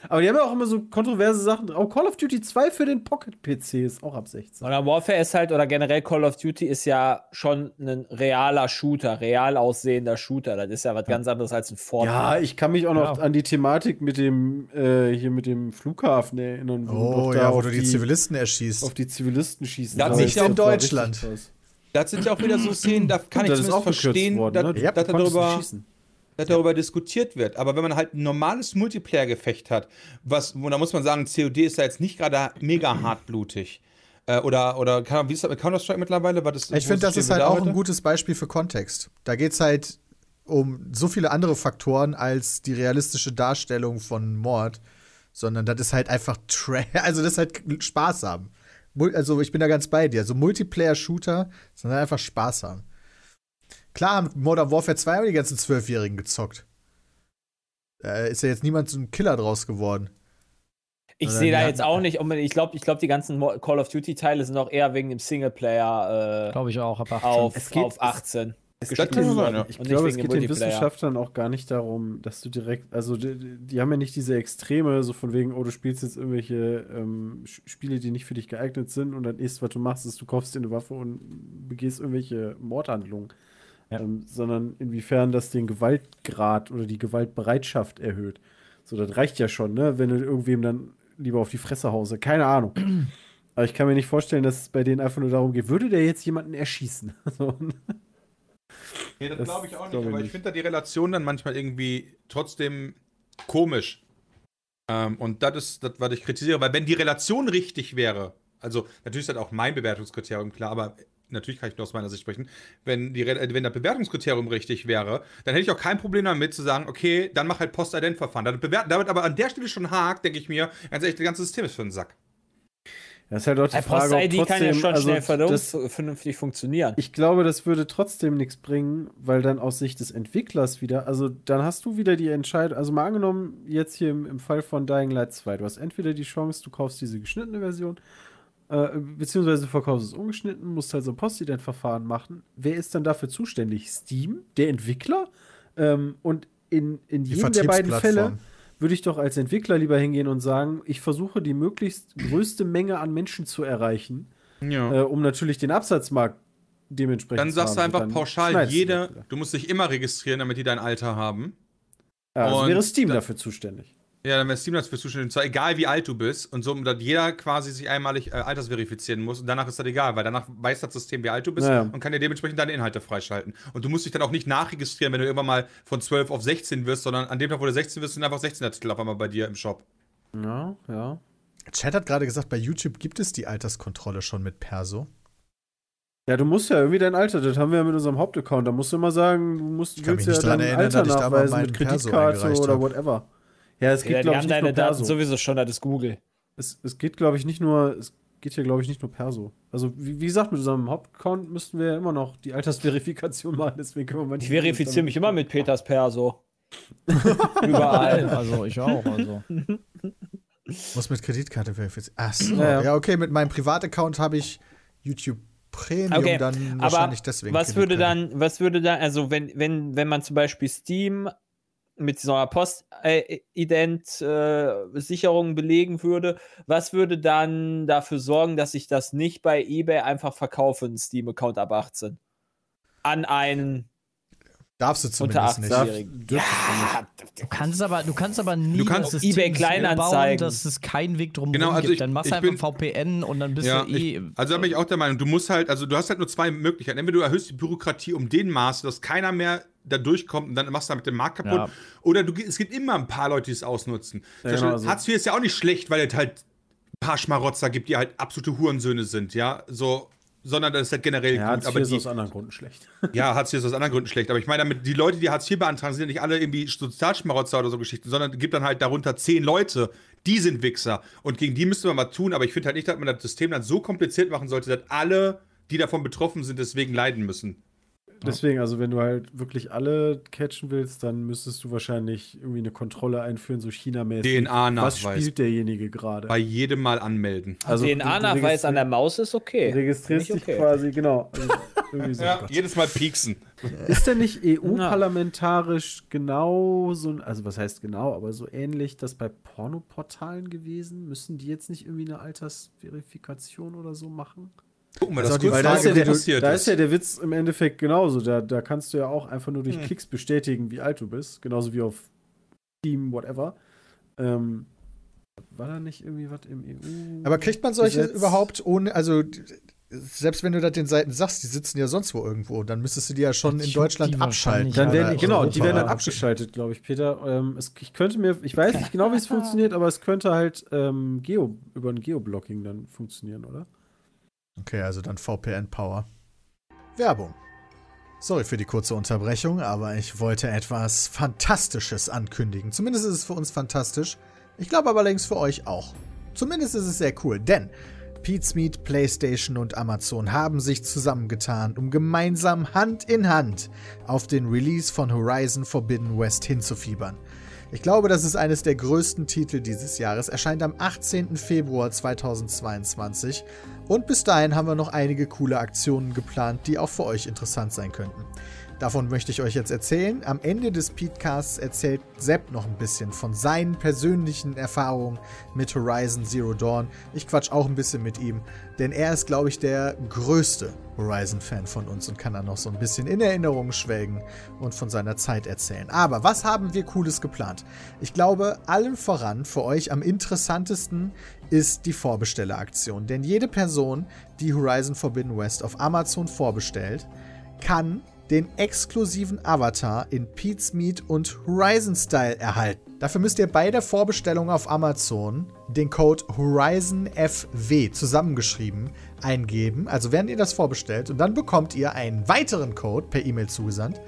Aber die haben ja auch immer so kontroverse Sachen. Auch Call of Duty 2 für den Pocket-PC ist auch ab 16. Modern Warfare ist halt, oder generell Call of Duty ist ja schon ein realer Shooter, real aussehender Shooter. Das ist ja was ganz anderes als ein Fortnite. Ja, ich kann mich auch noch Ja. an die Thematik mit dem, äh, hier mit dem Flughafen erinnern. Oh doch da ja, wo du die, Zivilisten erschießt. auf die Zivilisten schießen. Das nicht in Deutschland. Das sind ja auch wieder so Szenen, da kann Gut, ich das auch verstehen, worden, dass, ne? Ja, dass, Du konntest nicht darüber, schießen. Dass darüber diskutiert wird. Aber wenn man halt ein normales Multiplayer-Gefecht hat, was, wo da muss man sagen, COD ist da jetzt nicht gerade mega hartblutig. Äh, oder, oder kann, wie ist das mit Counter-Strike mittlerweile? Was ist, Ich finde, das ist halt da auch heute? ein gutes Beispiel für Kontext. Da geht es halt um so viele andere Faktoren als die realistische Darstellung von Mord, sondern das ist halt einfach Tra <laughs> also das ist halt Spaß haben. Also ich bin da ganz bei dir. So Multiplayer-Shooter, sondern einfach Spaß haben. Klar haben Modern Warfare 2 aber die ganzen Zwölfjährigen gezockt. Da ist ja jetzt niemand so ein Killer draus geworden. Ich sehe da jetzt auch nicht, unbedingt- ich glaube, ich glaub, die ganzen Call of Duty-Teile sind auch eher wegen dem Singleplayer äh, Glaube ich auch, ab 18. auf, Es geht- auf 18. Das kann geschrieben sein, ja. worden Ich glaube, es geht den. Wissenschaftlern auch gar nicht darum, dass du direkt, also die, die haben ja nicht diese Extreme, so von wegen, oh, du spielst jetzt irgendwelche ähm, Spiele, die nicht für dich geeignet sind und dann ist, was du machst, ist, du kaufst dir eine Waffe und begehst irgendwelche Mordhandlungen. Ja. Ähm, sondern inwiefern das den Gewaltgrad oder die Gewaltbereitschaft erhöht. So, das reicht ja schon, ne? Wenn du irgendwem dann lieber auf die Fresse hause. Keine Ahnung. <clears throat> Aber ich kann mir nicht vorstellen, dass es bei denen einfach nur darum geht, würde der jetzt jemanden erschießen? <laughs> So. Nee, das, Das glaube ich auch nicht. ich aber ich nicht. finde da die Relation dann manchmal irgendwie trotzdem komisch. Ähm, und das ist das, was ich kritisiere. Weil wenn die Relation richtig wäre, also natürlich ist das auch mein Bewertungskriterium klar, aber natürlich kann ich nur aus meiner Sicht sprechen, wenn, die, äh, wenn das Bewertungskriterium richtig wäre, dann hätte ich auch kein Problem damit zu sagen, okay, dann mach halt Post-Ident-Verfahren. Damit, aber an der Stelle schon hakt, denke ich mir, ganz ehrlich, das ganze System ist für einen Sack. Das ist halt auch die Hey, Frage, ob Post-ID trotzdem, kann ja schon also schnell das, vernünftig funktionieren. Ich glaube, das würde trotzdem nichts bringen, weil dann aus Sicht des Entwicklers wieder, also dann hast du wieder die Entscheidung, also mal angenommen, jetzt hier im, im Fall von Dying Light 2, du hast entweder die Chance, du kaufst diese geschnittene Version, äh, beziehungsweise du verkaufst es ungeschnitten, musst halt so ein Postident-Verfahren machen. Wer ist dann dafür zuständig? Steam, der Entwickler? Ähm, und in, in jedem der beiden Fälle würde ich doch als Entwickler lieber hingehen und sagen, ich versuche die möglichst größte Menge an Menschen zu erreichen, Ja. äh, um natürlich den Absatzmarkt dementsprechend Dann zu sagst du einfach Dann pauschal, jeder, du musst dich immer registrieren, damit die dein Alter haben. Ja, also und wäre Steam da- dafür zuständig. Ja, dann wäre Steam dafür zuständig. Und zwar egal, wie alt du bist. Und so, dass jeder quasi sich einmalig äh, altersverifizieren muss. Und danach ist das egal, weil danach weiß das System, wie alt du bist Ja, ja. und kann dir dementsprechend deine Inhalte freischalten. Und du musst dich dann auch nicht nachregistrieren, wenn du irgendwann mal von 12 auf 16 wirst, sondern an dem Tag, wo du 16 wirst, sind einfach 16er Titel auf einmal bei dir im Shop. Ja, ja. Chat hat gerade gesagt, bei YouTube gibt es die Alterskontrolle schon mit Perso. Ja, du musst ja irgendwie dein Alter, das haben wir ja mit unserem Hauptaccount. Da musst du immer sagen, du musst, Ich kann willst mich ja nicht dran dein erinnern, Alter dass ich da mal nachweisen meinen mit Perso Kreditkarte eingereicht oder hab. whatever. Ja, es geht, Ja, die glaube ich, haben nicht deine nur Daten Perso. sowieso schon, das ist Google. Es, es geht, glaube ich, nicht nur, es geht hier, glaube ich, nicht nur Perso. Also, wie, wie gesagt, mit unserem Hauptaccount müssten wir ja immer noch die Altersverifikation <laughs> machen, deswegen können wir Ich verifiziere mich immer mit Peters Perso. <laughs> Überall. Also ich auch. Also. <laughs> Muss mit Kreditkarte verifizieren. Ach so. Ja, Ja, ja. okay, mit meinem Privataccount habe ich YouTube Premium Okay, dann Aber wahrscheinlich deswegen. was würde dann, was würde dann, also wenn, wenn, wenn man zum Beispiel Steam mit so einer Post-Ident-Sicherung belegen würde, was würde dann dafür sorgen, dass ich das nicht bei eBay einfach verkaufe, einen Steam-Account ab 18? An einen Darfst du unter zumindest nicht. 18-Jährigen. Ja, Du kannst aber, du kannst aber nie Du kannst das eBay Kleinanzeigen. bauen, dass es keinen Weg drum Genau, also gibt. ich- Dann machst du einfach VPN und dann bist Ja, du eh. ich, also da bin ich auch der Meinung, du musst halt, also du hast halt nur zwei Möglichkeiten. Entweder du erhöhst die Bürokratie um den Maß, dass keiner mehr da durchkommt und dann machst du damit den Markt kaputt. Ja. Oder du, es gibt immer ein paar Leute, die es ausnutzen. Ja, genau, also- Hartz IV ist ja auch nicht schlecht, weil es halt ein paar Schmarotzer gibt, die halt absolute Hurensöhne sind, ja. So, sondern das ist halt generell Ja, gut. Hartz Aber IV ist die, aus anderen Gründen schlecht. <laughs> ja, Hartz IV ist aus anderen Gründen schlecht. Aber ich meine damit, die Leute, die Hartz IV beantragen, sind ja nicht alle irgendwie Sozialschmarotzer oder so Geschichten, sondern es gibt dann halt darunter zehn Leute, die sind Wichser. Und gegen die müsste man was tun. Aber ich finde halt nicht, dass man das System dann so kompliziert machen sollte, dass alle, die davon betroffen sind, deswegen leiden müssen. Deswegen, also wenn du halt wirklich alle catchen willst, dann müsstest du wahrscheinlich irgendwie eine Kontrolle einführen, so China-mäßig. Was DNA-Nachweis. spielt derjenige gerade? Bei jedem Mal anmelden. Also, DNA-Nachweis an der Maus ist okay. Registrierst ich dich okay. quasi, genau. Also, <laughs> so. jedes Mal pieksen. Ist denn nicht EU-parlamentarisch genau so, ein- also was heißt genau, aber so ähnlich das bei Pornoportalen gewesen? Müssen die jetzt nicht irgendwie eine Altersverifikation oder so machen? Gucken wir das die kurz Weil da ist, ja der, da ist ja der Witz im Endeffekt genauso. Da, da kannst du ja auch einfach nur durch Hm. Klicks bestätigen, wie alt du bist. Genauso wie auf Steam, whatever. Ähm, war da nicht irgendwie was im EU? Aber kriegt man solche Gesetz? überhaupt ohne, also selbst wenn du das den Seiten sagst, die sitzen ja sonst wo irgendwo, dann müsstest du die ja schon Das in Deutschland abschalten. Dann oder werden, genau, die werden dann abgeschaltet, glaube ich, Peter. Ähm, es, ich könnte mir, ich weiß nicht genau, wie es <laughs> funktioniert, aber es könnte halt ähm, Geo, über ein Geoblocking dann funktionieren, oder? Okay, also dann VPN Power. Werbung. Sorry für die kurze Unterbrechung, aber ich wollte etwas Fantastisches ankündigen. Zumindest ist es für uns fantastisch. Ich glaube aber allerdings für euch auch. Zumindest ist es sehr cool, denn Pete's Meat, PlayStation und Amazon haben sich zusammengetan, um gemeinsam Hand in Hand auf den Release von Horizon Forbidden West hinzufiebern. Ich glaube, das ist eines der größten Titel dieses Jahres. Erscheint am 18. Februar 2022. Und bis dahin haben wir noch einige coole Aktionen geplant, die auch für euch interessant sein könnten. Davon möchte ich euch jetzt erzählen. Am Ende des Podcasts erzählt Sepp noch ein bisschen von seinen persönlichen Erfahrungen mit Horizon Zero Dawn. Ich quatsch auch ein bisschen mit ihm, denn er ist, glaube ich, der größte Horizon-Fan von uns und kann dann noch so ein bisschen in Erinnerungen schwelgen und von seiner Zeit erzählen. Aber was haben wir Cooles geplant? Ich glaube, allen voran für euch am interessantesten ist die Vorbestelleraktion. Denn jede Person, die Horizon Forbidden West auf Amazon vorbestellt, kann den exklusiven Avatar in Pete's Meat und Horizon Style erhalten. Dafür müsst ihr bei der Vorbestellung auf Amazon den Code HorizonFW zusammengeschrieben eingeben. Also während ihr das vorbestellt und dann bekommt ihr einen weiteren Code per E-Mail zugesandt.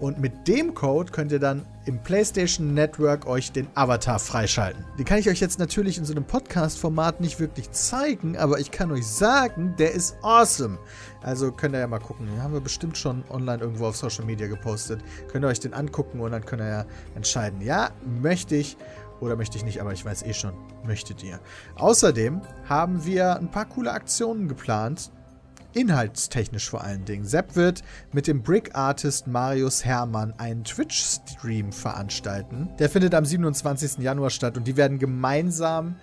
Und mit dem Code könnt ihr dann im PlayStation Network euch den Avatar freischalten. Den kann ich euch jetzt natürlich in so einem Podcast-Format nicht wirklich zeigen, aber ich kann euch sagen, der ist awesome. Also könnt ihr ja mal gucken. Den haben wir bestimmt schon online irgendwo auf Social Media gepostet. Könnt ihr euch den angucken und dann könnt ihr ja entscheiden, ja, möchte ich oder möchte ich nicht, aber ich weiß eh schon, möchtet ihr. Außerdem haben wir ein paar coole Aktionen geplant, inhaltstechnisch vor allen Dingen. Sepp wird mit dem Brick Artist Marius Hermann einen Twitch-Stream veranstalten. Der findet am 27. Januar statt und die werden gemeinsam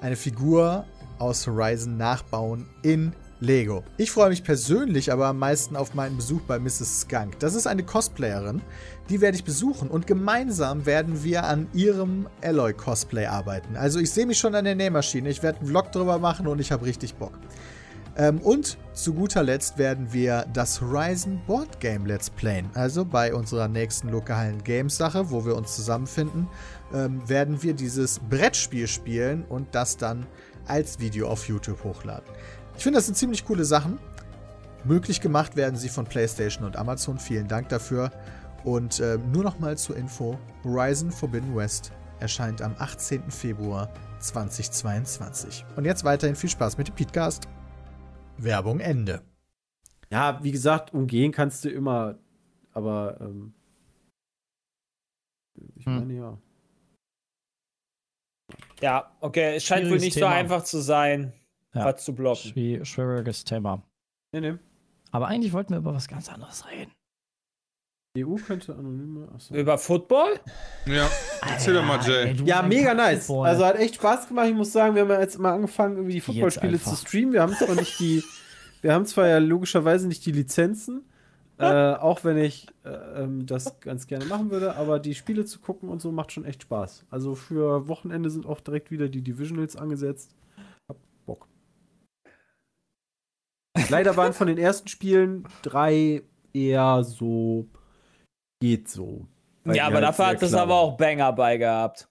eine Figur aus Horizon nachbauen in Lego. Ich freue mich persönlich aber am meisten auf meinen Besuch bei Mrs. Skunk. Das ist eine Cosplayerin, die werde ich besuchen und gemeinsam werden wir an ihrem Alloy-Cosplay arbeiten. Also ich sehe mich schon an der Nähmaschine, ich werde einen Vlog drüber machen und ich habe richtig Bock. Ähm, und zu guter Letzt werden wir das Horizon Board Game Let's Playen. Also bei unserer nächsten lokalen Games-Sache, wo wir uns zusammenfinden, ähm, werden wir dieses Brettspiel spielen und das dann als Video auf YouTube hochladen. Ich finde, das sind ziemlich coole Sachen. Möglich gemacht werden sie von PlayStation und Amazon. Vielen Dank dafür. Und äh, nur noch mal zur Info: Horizon Forbidden West erscheint am 18. Februar 2022. Und jetzt weiterhin viel Spaß mit dem Podcast. Werbung Ende. Ja, wie gesagt, umgehen kannst du immer, aber ähm, ich Hm. meine ja. Ja, okay, es scheint wohl nicht so Thema. einfach zu sein, Ja. was zu blocken. Schwi- Schwieriges Thema. Nee, nee. Aber eigentlich wollten wir über was ganz anderes reden. EU könnte anonyme. Achso. Über Football? Ja, erzähl doch mal, Jay. Ja, mega nice. Football. Also hat echt Spaß gemacht. Ich muss sagen, wir haben ja jetzt mal angefangen, irgendwie die Footballspiele zu streamen. Wir haben zwar nicht die, wir haben zwar ja logischerweise nicht die Lizenzen, äh, auch wenn ich äh, ähm, das ganz gerne machen würde, aber die Spiele zu gucken und so macht schon echt Spaß. Also für Wochenende sind auch direkt wieder die Divisionals angesetzt. Hab Bock. Leider waren von den ersten Spielen drei eher so geht so. Weil ja, aber halt dafür hat es aber auch Banger bei gehabt.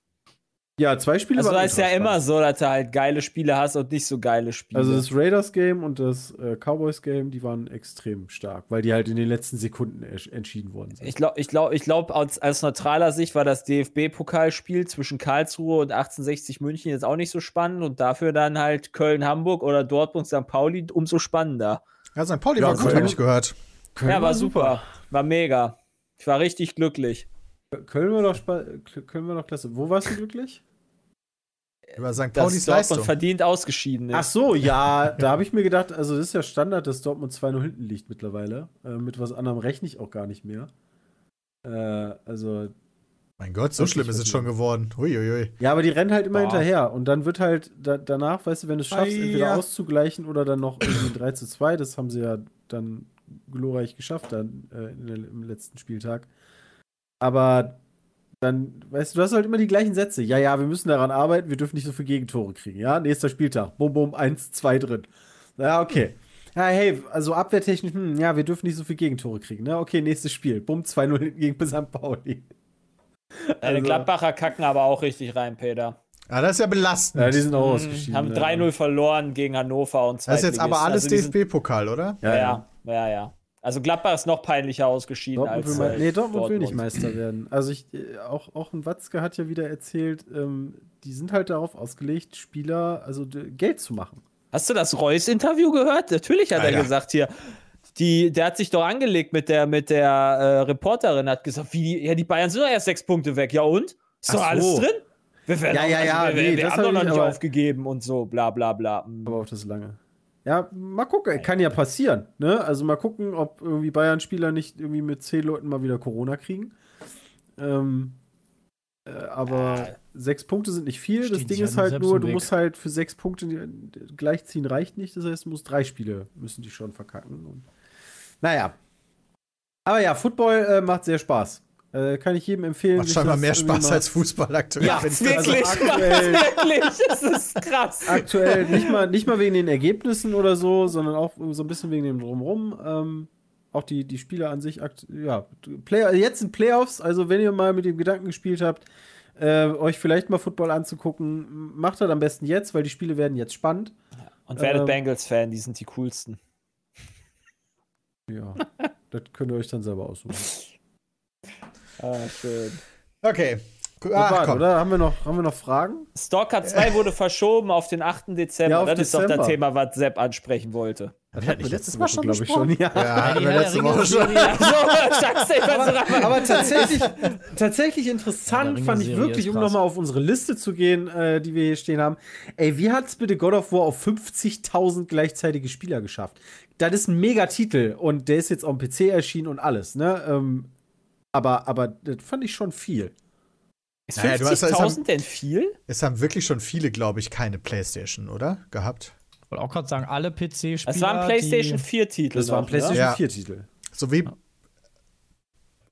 Ja, zwei Spiele Also waren da ist ja immer so, dass du halt geile Spiele hast und nicht so geile Spiele. Also das Raiders-Game und das äh, Cowboys-Game, die waren extrem stark, weil die halt in den letzten Sekunden entschieden worden sind. ich glaube, ich glaub, ich glaub, aus, aus neutraler Sicht war das DFB-Pokalspiel zwischen Karlsruhe und 1860 München jetzt auch nicht so spannend und dafür dann halt Köln-Hamburg oder Dortmund-St. Pauli umso spannender. Ja, St. Pauli Ja, war gut, Köln- habe ich gehört. Köln ja, war super. War mega. Ich war richtig glücklich. Köln war doch, Köln war doch klasse. Wo warst du glücklich? Über St. Dass Paulis Dortmund Leistung. verdient ausgeschieden ist. Ach so, ja, da habe ich mir gedacht, also das ist ja Standard, dass Dortmund 2-0 hinten liegt mittlerweile. Äh, mit was anderem rechne ich auch gar nicht mehr. Äh, also, Mein Gott, so schlimm ist es schon geworden. Uiuiui. ja, aber die rennen halt immer Boah. hinterher. Und dann wird halt da, danach, weißt du, wenn du es schaffst, Ah, entweder auszugleichen oder dann noch irgendwie 3 zu 2, das haben sie ja dann glorreich geschafft dann äh, in der, im letzten Spieltag. Aber dann, weißt du, du hast halt immer die gleichen Sätze. Ja, ja, wir müssen daran arbeiten, wir dürfen nicht so viele Gegentore kriegen. Ja, nächster Spieltag. Bum, bum, 1, 2 drin. Ja, okay. Ja, hey, also abwehrtechnisch, hm, ja, wir dürfen nicht so viele Gegentore kriegen. Ne? Okay, nächstes Spiel. Bumm, 2-0 gegen St. Pauli. Deine Also- Gladbacher kacken aber auch richtig rein, Peter. Ja, das ist ja belastend. Ja, die sind auch Mhm, ausgeschieden. haben ne? 3-0 verloren gegen Hannover und das ist jetzt aber alles. Also DFB-Pokal, oder? Ja, Ja, ja. ja, ja, ja. Also Gladbach ist noch peinlicher ausgeschieden Dortmund als will, äh, nee, Dortmund, will nicht Meister werden. Also ich, äh, auch, auch ein Watzke hat ja wieder erzählt, ähm, die sind halt darauf ausgelegt, Spieler, also Geld zu machen. Hast du das Reus-Interview gehört? Natürlich hat Alter. er gesagt hier. Die, der hat sich doch angelegt mit der, mit der äh, Reporterin, hat gesagt, wie, die- ja, die Bayern sind doch erst sechs Punkte weg. Ja und? Ist doch so. alles drin? Wir, werden Ja, ja, ja, wir, wir, nee, wir das haben doch noch ich nicht aufgegeben und so, bla bla bla. Hm. Aber auch das lange. Ja, mal gucken, kann ja passieren. Ne? Also mal gucken, ob irgendwie Bayern-Spieler nicht irgendwie mit zehn Leuten mal wieder Corona kriegen. Ähm, äh, aber sechs Punkte sind nicht viel. Das Ding ist halt nur, du Weg. musst halt für sechs Punkte gleichziehen reicht nicht. Das heißt, du musst drei Spiele müssen die schon verkacken. Und, naja. Aber ja, Football äh, macht sehr Spaß. Äh, kann ich jedem empfehlen. Macht scheinbar mehr Spaß mal- als Fußball aktuell. Ja. Wirklich, Also <laughs> aktuell- wirklich, es ist krass. aktuell <laughs> nicht mal, nicht mal wegen den Ergebnissen oder so, sondern auch so ein bisschen wegen dem Drumherum. Ähm, auch die, die Spiele an sich, ja, Play jetzt sind Playoffs, also wenn ihr mal mit dem Gedanken gespielt habt, äh, euch vielleicht mal Football anzugucken, macht das am besten jetzt, weil die Spiele werden jetzt spannend. Und werdet Ähm, Bengals-Fan, die sind die coolsten. Ja, das könnt ihr euch dann selber aussuchen. <laughs> Ah, schön. Okay. Ach, komm. oder? Haben wir, noch, haben wir noch Fragen? Stalker 2 wurde verschoben auf den 8. Dezember. Ja, das ist doch das Dezember. Thema, was Sepp ansprechen wollte. Das Ja, hatten wir letztes letzte Mal schon, glaube ich, schon. Ja. Ja, der letzte Woche schon. Ja, <laughs> rein. Aber tatsächlich, <laughs> tatsächlich Ja, interessant der fand ich wirklich, um nochmal auf unsere Liste zu gehen, äh, die wir hier stehen haben. Ey, wie hat es bitte God of War auf 50.000 gleichzeitige Spieler geschafft? Das ist ein Megatitel und der ist jetzt auf dem PC erschienen und alles, ne? Ähm, aber, aber das fand ich schon viel. Ist Naja, du hast- es 50.000 haben- denn viel? Es haben wirklich schon viele, glaube ich, keine Playstation, oder? Gehabt. Ich wollte auch gerade sagen, alle PC-Spieler. Das waren PlayStation die, 4 Titel. Das war ein noch, PlayStation Ja. 4 Titel. So wie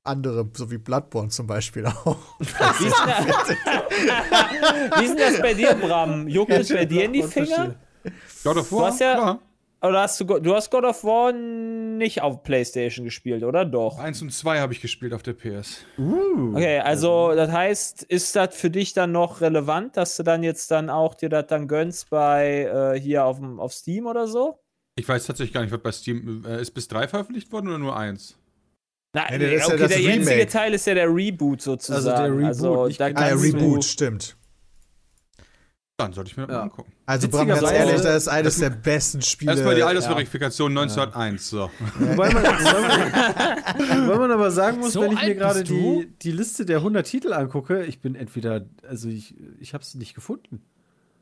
andere, so wie Bloodborne zum Beispiel auch. Ne? <laughs> Wie ist, denn, das bei dir, Bram? Juckt es bei dir in die Finger? God of Du War, hast ja- klar. Oder hast du, du hast God of War nicht auf PlayStation gespielt, oder doch? Eins und zwei habe ich gespielt auf der PS. Okay, also das heißt, ist das für dich dann noch relevant, dass du dann jetzt dann auch dir das dann gönnst bei äh, hier auf, dem- auf Steam oder so? Ich weiß tatsächlich gar nicht, was bei Steam äh, ist bis drei veröffentlicht worden oder nur eins? Nein, Nee, ja okay, das der jetzige Remake. Teil ist ja der Reboot sozusagen. Also der Reboot, Also, genau. Ah, ja, Reboot, stimmt. Dann sollte ich mir das Ja. mal angucken. Also, Bram, ganz Witzigerweise- ehrlich, das ist eines der besten Spiele. Erstmal die Altersverifikation 1901. So. Wobei man, wobei man, aber sagen muss, So wenn ich mir gerade die, die Liste der 100 Titel angucke, ich bin entweder, also ich, ich habe es nicht gefunden.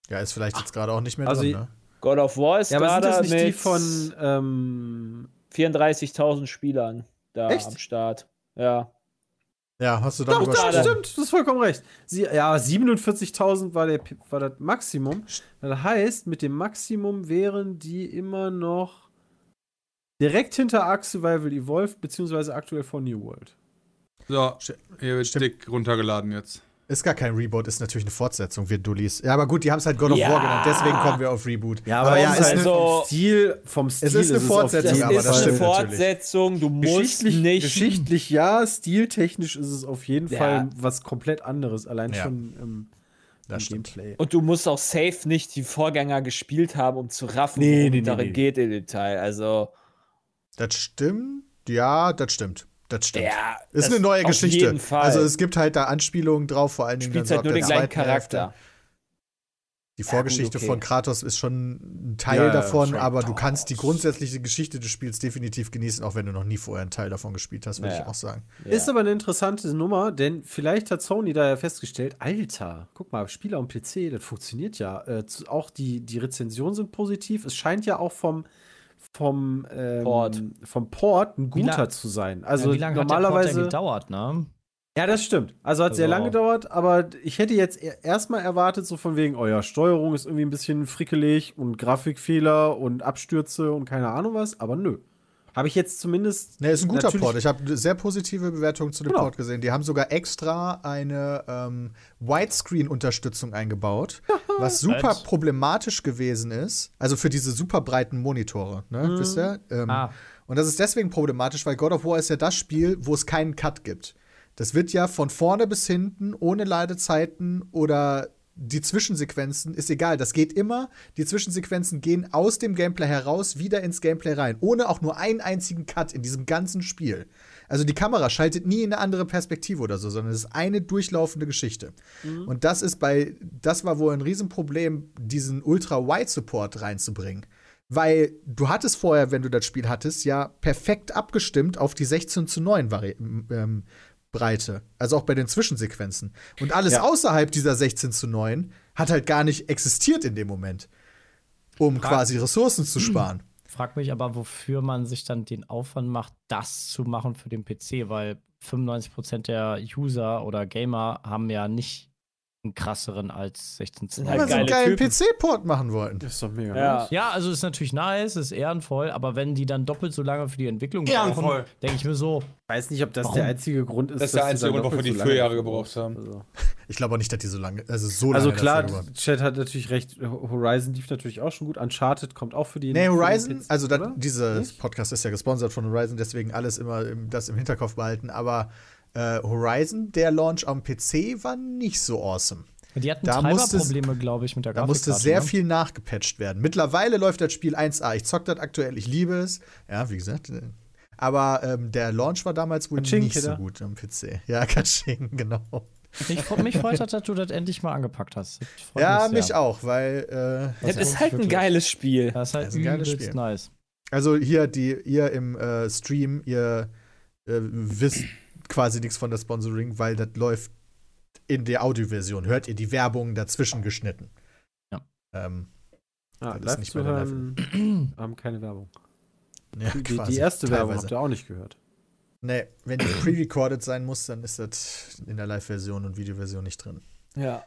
Ja, ist vielleicht jetzt gerade auch nicht mehr Also drin, ne? God of War ist Ja, aber sind gerade das nicht die von, ähm, 34.000 Spielern da Echt? am Start. Ja. Ja, hast du doch, dann doch, gerade- stimmt, du hast vollkommen recht. Sie, ja, 47.000 war, der, war das Maximum. Das heißt, mit dem Maximum wären die immer noch direkt hinter Ark Survival Evolved, beziehungsweise aktuell von New World. So, hier wird stimmt. dick runtergeladen jetzt. Ist gar kein Reboot, ist natürlich eine Fortsetzung, wir Dullis. Ja, aber gut, die haben es halt God of Ja. War genannt, deswegen kommen wir auf Reboot. Ja, aber, ja, es ist ist eine, also- vom Stil, vom Stil ist eine Fortsetzung, Das jeden aber ist das eine stimmt natürlich. Fortsetzung, du musst Geschichtlich, nicht. geschichtlich ja, stiltechnisch ist es auf jeden Ja. Fall was komplett anderes, allein Ja. schon im, Das im stimmt. Gameplay. Und du musst auch safe nicht die Vorgänger gespielt haben, um zu raffen, Nee, worum nee, es darin nee. geht im Detail. Also, Das stimmt. Ja, das stimmt. Das stimmt. ja. ist das eine neue auf Geschichte. jeden Fall. Also es gibt halt da Anspielungen drauf, vor allen Dingen spielst dann halt so nur den der gleichen zweiten Hälfte. Charakter. Die Ja, Vorgeschichte gut, okay. von Kratos ist schon ein Teil Ja, ja, davon, aber du kannst die grundsätzliche Geschichte des Spiels definitiv genießen, auch wenn du noch nie vorher einen Teil davon gespielt hast, würde Ja. ich auch sagen. Ja. Ist aber eine interessante Nummer, denn vielleicht hat Sony da ja festgestellt, Alter, guck mal, Spieler am PC, das funktioniert ja. Äh, auch die, die Rezensionen sind positiv. Es scheint ja auch vom, vom, ähm, Port. vom Port ein guter lang- zu sein. Also, Also wie lange hat der normalerweise. Port denn gedauert, ne? Ja, das stimmt. Also hat sehr Also- lange gedauert, aber ich hätte jetzt e- erstmal erwartet, so von wegen, oh ja, Steuerung ist irgendwie ein bisschen frickelig und Grafikfehler und Abstürze und keine Ahnung was, aber nö. Habe ich jetzt zumindest. Ne, ist ein guter Port. Ich habe sehr positive Bewertungen zu dem Genau. Port gesehen. Die haben sogar extra eine ähm, Widescreen-Unterstützung eingebaut, was super Echt? problematisch gewesen ist. Also für diese super breiten Monitore, ne? Mhm. Wisst ihr? Ähm, Ah. Und das ist deswegen problematisch, weil God of War ist ja das Spiel, wo es keinen Cut gibt. Das wird ja von vorne bis hinten, ohne Ladezeiten oder die Zwischensequenzen, ist egal. Das geht immer. Die Zwischensequenzen gehen aus dem Gameplay heraus, wieder ins Gameplay rein. Ohne auch nur einen einzigen Cut in diesem ganzen Spiel. Also die Kamera schaltet nie in eine andere Perspektive oder so, sondern es ist eine durchlaufende Geschichte. Und das ist bei, das war wohl ein Riesenproblem, diesen Ultra-Wide-Support reinzubringen. Weil du hattest vorher, wenn du das Spiel hattest, ja perfekt abgestimmt auf die 16 zu 9 Vari ähm, Breite. Also auch bei den Zwischensequenzen. Und alles Ja. außerhalb dieser 16 zu 9 hat halt gar nicht existiert in dem Moment. Um Frag- quasi Ressourcen zu <clears throat> sparen. Frag mich aber, wofür man sich dann den Aufwand macht, das zu machen für den PC, weil 95% der User oder Gamer haben ja nicht einen krasseren als 16 zu Sind Weil sie einen geile geilen. PC-Port machen wollten. Das ist doch mega. Ja. nice. Ja, also ist natürlich nice, ist ehrenvoll, aber wenn die dann doppelt so lange für die Entwicklung Ehrenvoll. brauchen, denke ich mir so, Ich weiß nicht, ob das Warum? der einzige Grund ist. Das ist der dass einzige Grund, wofür doppelt die vier Jahre gebraucht haben. Also, Ich glaube auch nicht, dass die so lange, also so lange also klar, Chat hat natürlich recht. Horizon lief natürlich auch schon gut. Uncharted kommt auch für die. Nee, Horizon, PC, also das, Nicht? Podcast ist ja gesponsert von Horizon, deswegen alles immer im, das im Hinterkopf behalten. Aber äh, Horizon, der Launch am PC, war nicht so awesome. die hatten Da musste- Treiberprobleme, glaube ich, mit der Da Grafikkarte. musste sehr ne? viel nachgepatcht werden. Mittlerweile läuft das Spiel 1A. Ich zock das aktuell, ich liebe es. Ja, wie gesagt. äh, Aber ähm, der Launch war damals wohl Katsching, nicht so Kidder. gut am PC. Ja, Katsching, <laughs> genau. Ich, mich freut das, dass du das endlich mal angepackt hast. Das freut Ja, sehr. mich auch, weil äh, Das Ja, ist halt ein wirklich. geiles Spiel. Das ist halt Das ist ein geiles Spiel. nice. Also hier, die, ihr im äh, Stream, ihr äh, wisst quasi nichts von der Sponsoring, weil das läuft in der Audioversion. Hört ihr die Werbung dazwischen geschnitten. Ja. Ähm, Ah, Das ist nicht zu hören, haben keine Werbung. ja, Die, quasi, die erste Werbung teilweise. habt ihr auch nicht gehört. Nee, wenn die pre-recorded sein muss, dann ist das in der Live-Version und Videoversion nicht drin. Ja.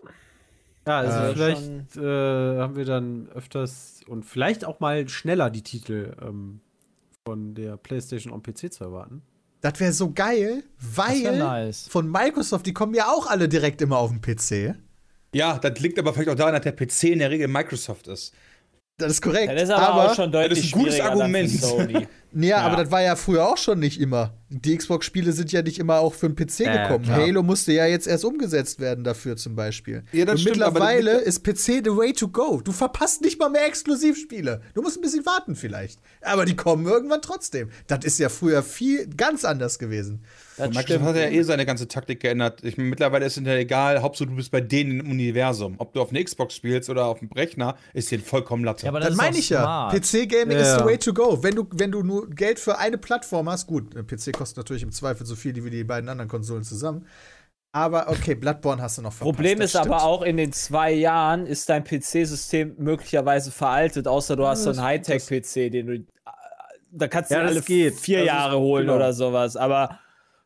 Ja, also Äh, vielleicht äh, haben wir dann öfters und vielleicht auch mal schneller die Titel ähm, von der PlayStation am PC zu erwarten. Das wäre so geil, weil nice. von Microsoft, die kommen ja auch alle direkt immer auf den PC. Ja, das liegt aber vielleicht auch daran, dass der PC in der Regel Microsoft ist. Das ist korrekt. Das ist aber, auch schon deutlich das ist ein gutes Argument. Sony. Ja, aber das war ja früher auch schon nicht immer. Die Xbox-Spiele sind ja nicht immer auch für den PC Ja, gekommen. klar. Halo musste ja jetzt erst umgesetzt werden dafür zum Beispiel. Ja, das Und stimmt, aber mittlerweile ist PC the way to go. Du verpasst nicht mal mehr Exklusivspiele. Du musst ein bisschen warten vielleicht. Aber die kommen irgendwann trotzdem. Das ist ja früher viel ganz anders gewesen. Das Microsoft stimmt. hat ja eh seine ganze Taktik geändert. Ich meine, mittlerweile ist es ja egal, Hauptsache du bist bei denen im Universum. Ob du auf einer Xbox spielst oder auf dem Rechner, ist denen vollkommen Latte. Ja, aber Das, das, meine ich doch ja. smart. PC-Gaming Ja. ist the way to go. Wenn du, wenn du nur Geld für eine Plattform hast, gut, ein PC kostet natürlich im Zweifel so viel wie die beiden anderen Konsolen zusammen. Aber okay, Bloodborne hast du noch verpasst. Problem ist aber auch, in den zwei Jahren ist dein PC-System möglicherweise veraltet, außer du hast so einen Hightech-PC, den du. Da kannst du Ja, alle geht. vier Das ist- Jahre holen genau. oder sowas. Aber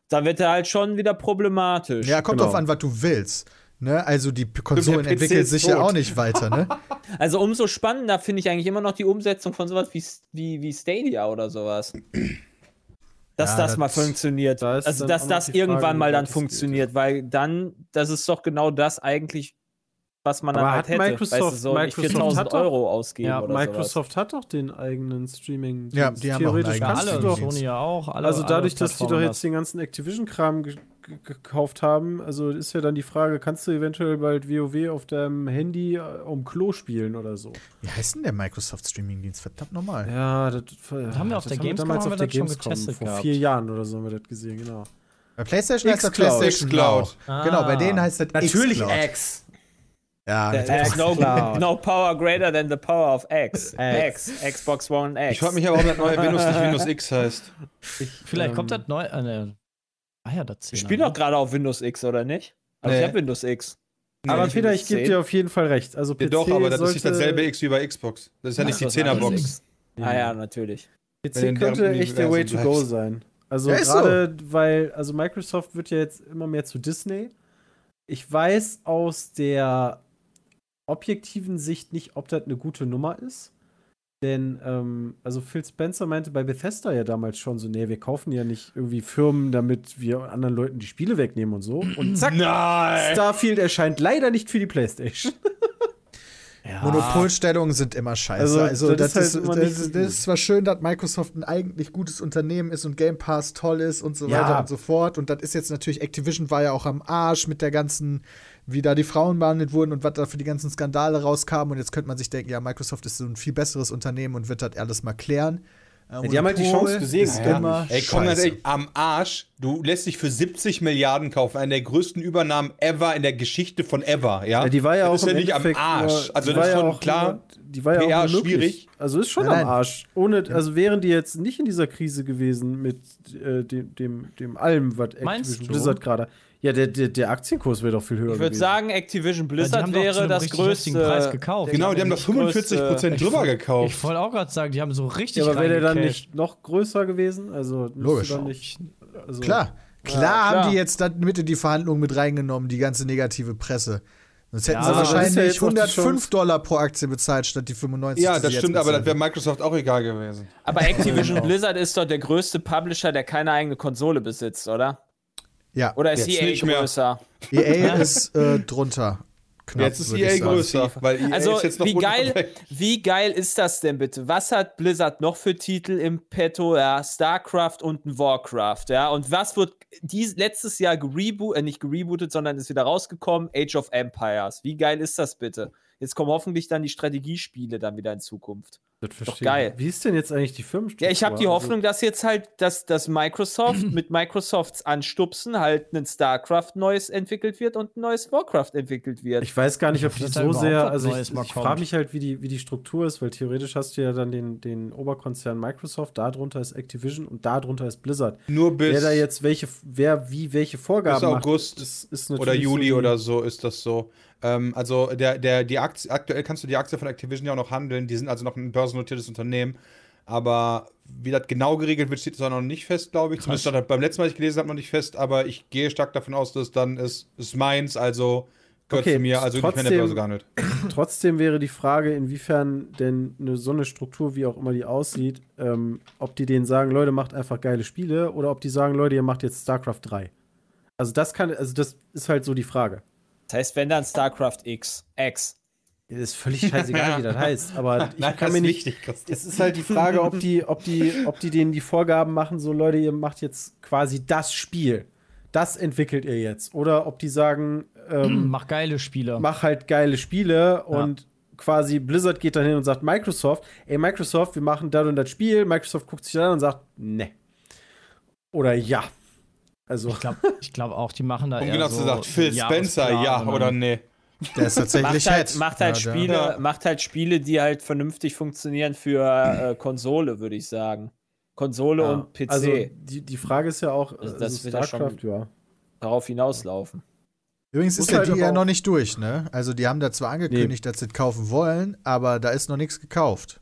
dann wird er halt schon wieder problematisch. Ja, kommt Genau. drauf an, was du willst. Ne? Also die Konsolen entwickeln ist sich ja tot. auch nicht weiter, ne? <laughs> Also umso spannender finde ich eigentlich immer noch die Umsetzung von sowas wie, wie, wie Stadia oder sowas. Dass Ja, das, das- mal funktioniert. da also, dass das die Frage, irgendwann mal dann funktioniert, weil dann, das ist doch genau das eigentlich, was man dann Aber halt hat hätte. Microsoft- weißt du, so Microsoft 4000 hat doch- Euro ausgeben Ja, oder sowas. Microsoft hat doch den eigenen Streaming. Ja, die haben auch Theoretisch eigenen kannst du alle, doch. Streaming-Dienst. Sony ja auch. Alle, Also dadurch, alle dass die doch jetzt den ganzen Activision-Kram ge ge gekauft haben, also ist ja dann die Frage, kannst du eventuell bald WoW auf deinem Handy äh, um Klo spielen oder so? Wie heißt denn der Microsoft Streaming-Dienst? Verdammt nochmal. Ja, das, haben wir auf der Gamescom, damals haben auf wir der das schon Gamescom getestet vor gehabt. vier Jahren oder so haben wir das gesehen, genau. Bei PlayStation heißt das Xcloud. PlayStation Xcloud. Cloud. Genau, bei denen heißt das Xcloud. X. Ja, There's no, <laughs> no power greater than the power of X. X. Xbox One X. ich frage mich aber, warum das neue Windows nicht Windows <laughs> X heißt. Vielleicht Ähm, kommt das neu. Äh, ne. Ah ja, das Ich spiele doch gerade auf Windows X, oder nicht? Also Nee. ich habe Windows X. Aber nicht Peter, ich gebe 10. dir auf jeden Fall recht. Also PC Ja, doch, aber das ist nicht sollte- dasselbe X wie bei Xbox. Das ist ja nicht die was anderes 10er-Box. X. Ah ja, natürlich. PC könnte echt der Way to go sein. Also Ja, gerade, weil, also Microsoft wird ja jetzt immer mehr zu Disney. Ich weiß aus der objektiven Sicht nicht, ob das eine gute Nummer ist. Denn, ähm, also Phil Spencer meinte bei Bethesda ja damals schon so, nee, wir kaufen ja nicht irgendwie Firmen, damit wir anderen Leuten die Spiele wegnehmen und so. Und zack, Nein! Starfield erscheint leider nicht für die Playstation. <laughs> Monopolstellungen sind immer scheiße. Also, Also, das das, ist ist, halt immer das, ist, das ist zwar schön, dass Microsoft ein eigentlich gutes Unternehmen ist und Game Pass toll ist und so Ja. weiter und so fort. Und das ist jetzt natürlich, Activision war ja auch am Arsch mit der ganzen, wie da die Frauen behandelt wurden und was da für die ganzen Skandale rauskamen. Und jetzt könnte man sich denken, ja, Microsoft ist so ein viel besseres Unternehmen und wird das alles mal klären. Äh, die haben halt die Chance gesehen. ist Ja. immer Ey, komm ganz ehrlich, am Arsch. Du lässt dich für 70 Milliarden kaufen. Eine der größten Übernahmen ever in der Geschichte von ever, ja? Ja, die war ja das auch ist ja nicht am Endeffekt Arsch. Nur, also das ist ja schon auch klar. Die war ja PR auch nur möglich. schwierig. Also ist schon Nein, am. Arsch. Ohne, also wären die jetzt nicht in dieser Krise gewesen mit äh, dem, dem, dem allem, was Meinst Activision du? Blizzard gerade. Ja, der, der, der Aktienkurs wäre doch viel höher Ich würde sagen, Activision Ja, die Blizzard haben doch zu wäre einem das größte. Preis gekauft. Genau, die haben doch nicht 45 Prozent drüber Ich gekauft. wollte auch gerade sagen, die haben so richtig ja, aber wäre der dann nicht noch größer gewesen? Also müsste Logisch. Dann nicht, also, Klar. Klar, klar. haben die jetzt dann mit in die Verhandlungen mit reingenommen, die ganze negative Presse. Sonst hätten Ja, sie das ja wahrscheinlich die 105 Chance. Dollar pro Aktie bezahlt, statt die 95. Ja, das stimmt, aber das wäre Microsoft auch egal gewesen. Aber <laughs> Activision Blizzard ist doch der größte Publisher, der keine eigene Konsole besitzt, oder? Ja, Oder ist Jetzt EA nicht mehr. größer? EA <laughs> ist äh, drunter. Knapp, Jetzt ist EA sagen. größer, weil EA Also, ist jetzt noch wie geil, wie geil ist das denn bitte? Was hat Blizzard noch für Titel im Petto? Ja, StarCraft und ein Warcraft, ja. Und was wird dies, letztes Jahr gerebootet, äh, nicht gerebootet, sondern ist wieder rausgekommen? Age of Empires. Wie geil ist das bitte? Jetzt kommen hoffentlich dann die Strategiespiele dann wieder in Zukunft. Das verstehe ich. geil. Wie ist denn jetzt eigentlich die Firmenstruktur? Ja, ich habe die Also- Hoffnung, dass jetzt halt, dass, dass Microsoft <clears throat> mit Microsofts Anstupsen halt ein StarCraft neues entwickelt wird und ein neues Warcraft entwickelt wird. Ich weiß gar nicht, ob hoffe, die so sehr, also ich, ich frage mich halt, wie die, wie die Struktur ist, weil theoretisch hast du ja dann den, den Oberkonzern Microsoft, darunter ist Activision und darunter ist Blizzard. Nur bis wer da jetzt welche, wer wie welche Vorgaben Bis August macht, ist, ist oder natürlich Juli so oder so ist das so. Ähm, also der, der, die Aktie, aktuell kannst du die Aktie von Activision ja auch noch handeln. Die sind also noch ein börsennotiertes Unternehmen. Aber wie das genau geregelt wird, steht zwar noch nicht fest, glaube ich. Zumindest das beim letzten Mal, ich gelesen habe, noch nicht fest. Aber ich gehe stark davon aus, dass dann ist, ist meins, also gehört Okay, zu mir, also nicht mehr in der trotzdem- Börse gehandelt. <clears throat> Trotzdem wäre die Frage, inwiefern denn eine, so eine Struktur, wie auch immer die aussieht, ähm, ob die denen sagen, Leute, macht einfach geile Spiele oder ob die sagen, Leute, ihr macht jetzt StarCraft 3. Also das kann, also das ist halt so die Frage. Das heißt, wenn dann StarCraft X, X. Es ist völlig scheißegal, <laughs> wie das heißt. Aber ich Nein, kann das mir ist nicht. wichtig. Es ist halt die Frage, ob die, ob die, ob die denen die Vorgaben machen, so Leute, ihr macht jetzt quasi das Spiel. Das entwickelt ihr jetzt. Oder ob die sagen, ähm, Mach geile Spiele. mach halt geile Spiele und quasi Blizzard geht dann hin und sagt Microsoft, ey Microsoft, wir machen das und das Spiel. Microsoft guckt sich dann an und sagt, ne. Oder ja. Also, Ich glaube ich glaub auch, die machen da Und eher genau so gesagt, Phil Spencer, ja oder nee. Der ist tatsächlich Macht halt, Head. macht halt Ja, Spiele, Ja. macht halt Spiele, die halt vernünftig funktionieren für äh, Konsole, würde ich sagen. Konsole ja. und PC Also, die, die Frage ist ja auch, Also also das wird ja schon- StarCraft, ja. darauf hinauslaufen. Übrigens ist ja halt die ja noch nicht durch, ne? Also die haben da zwar angekündigt, dass sie es kaufen wollen, aber da ist noch nichts gekauft.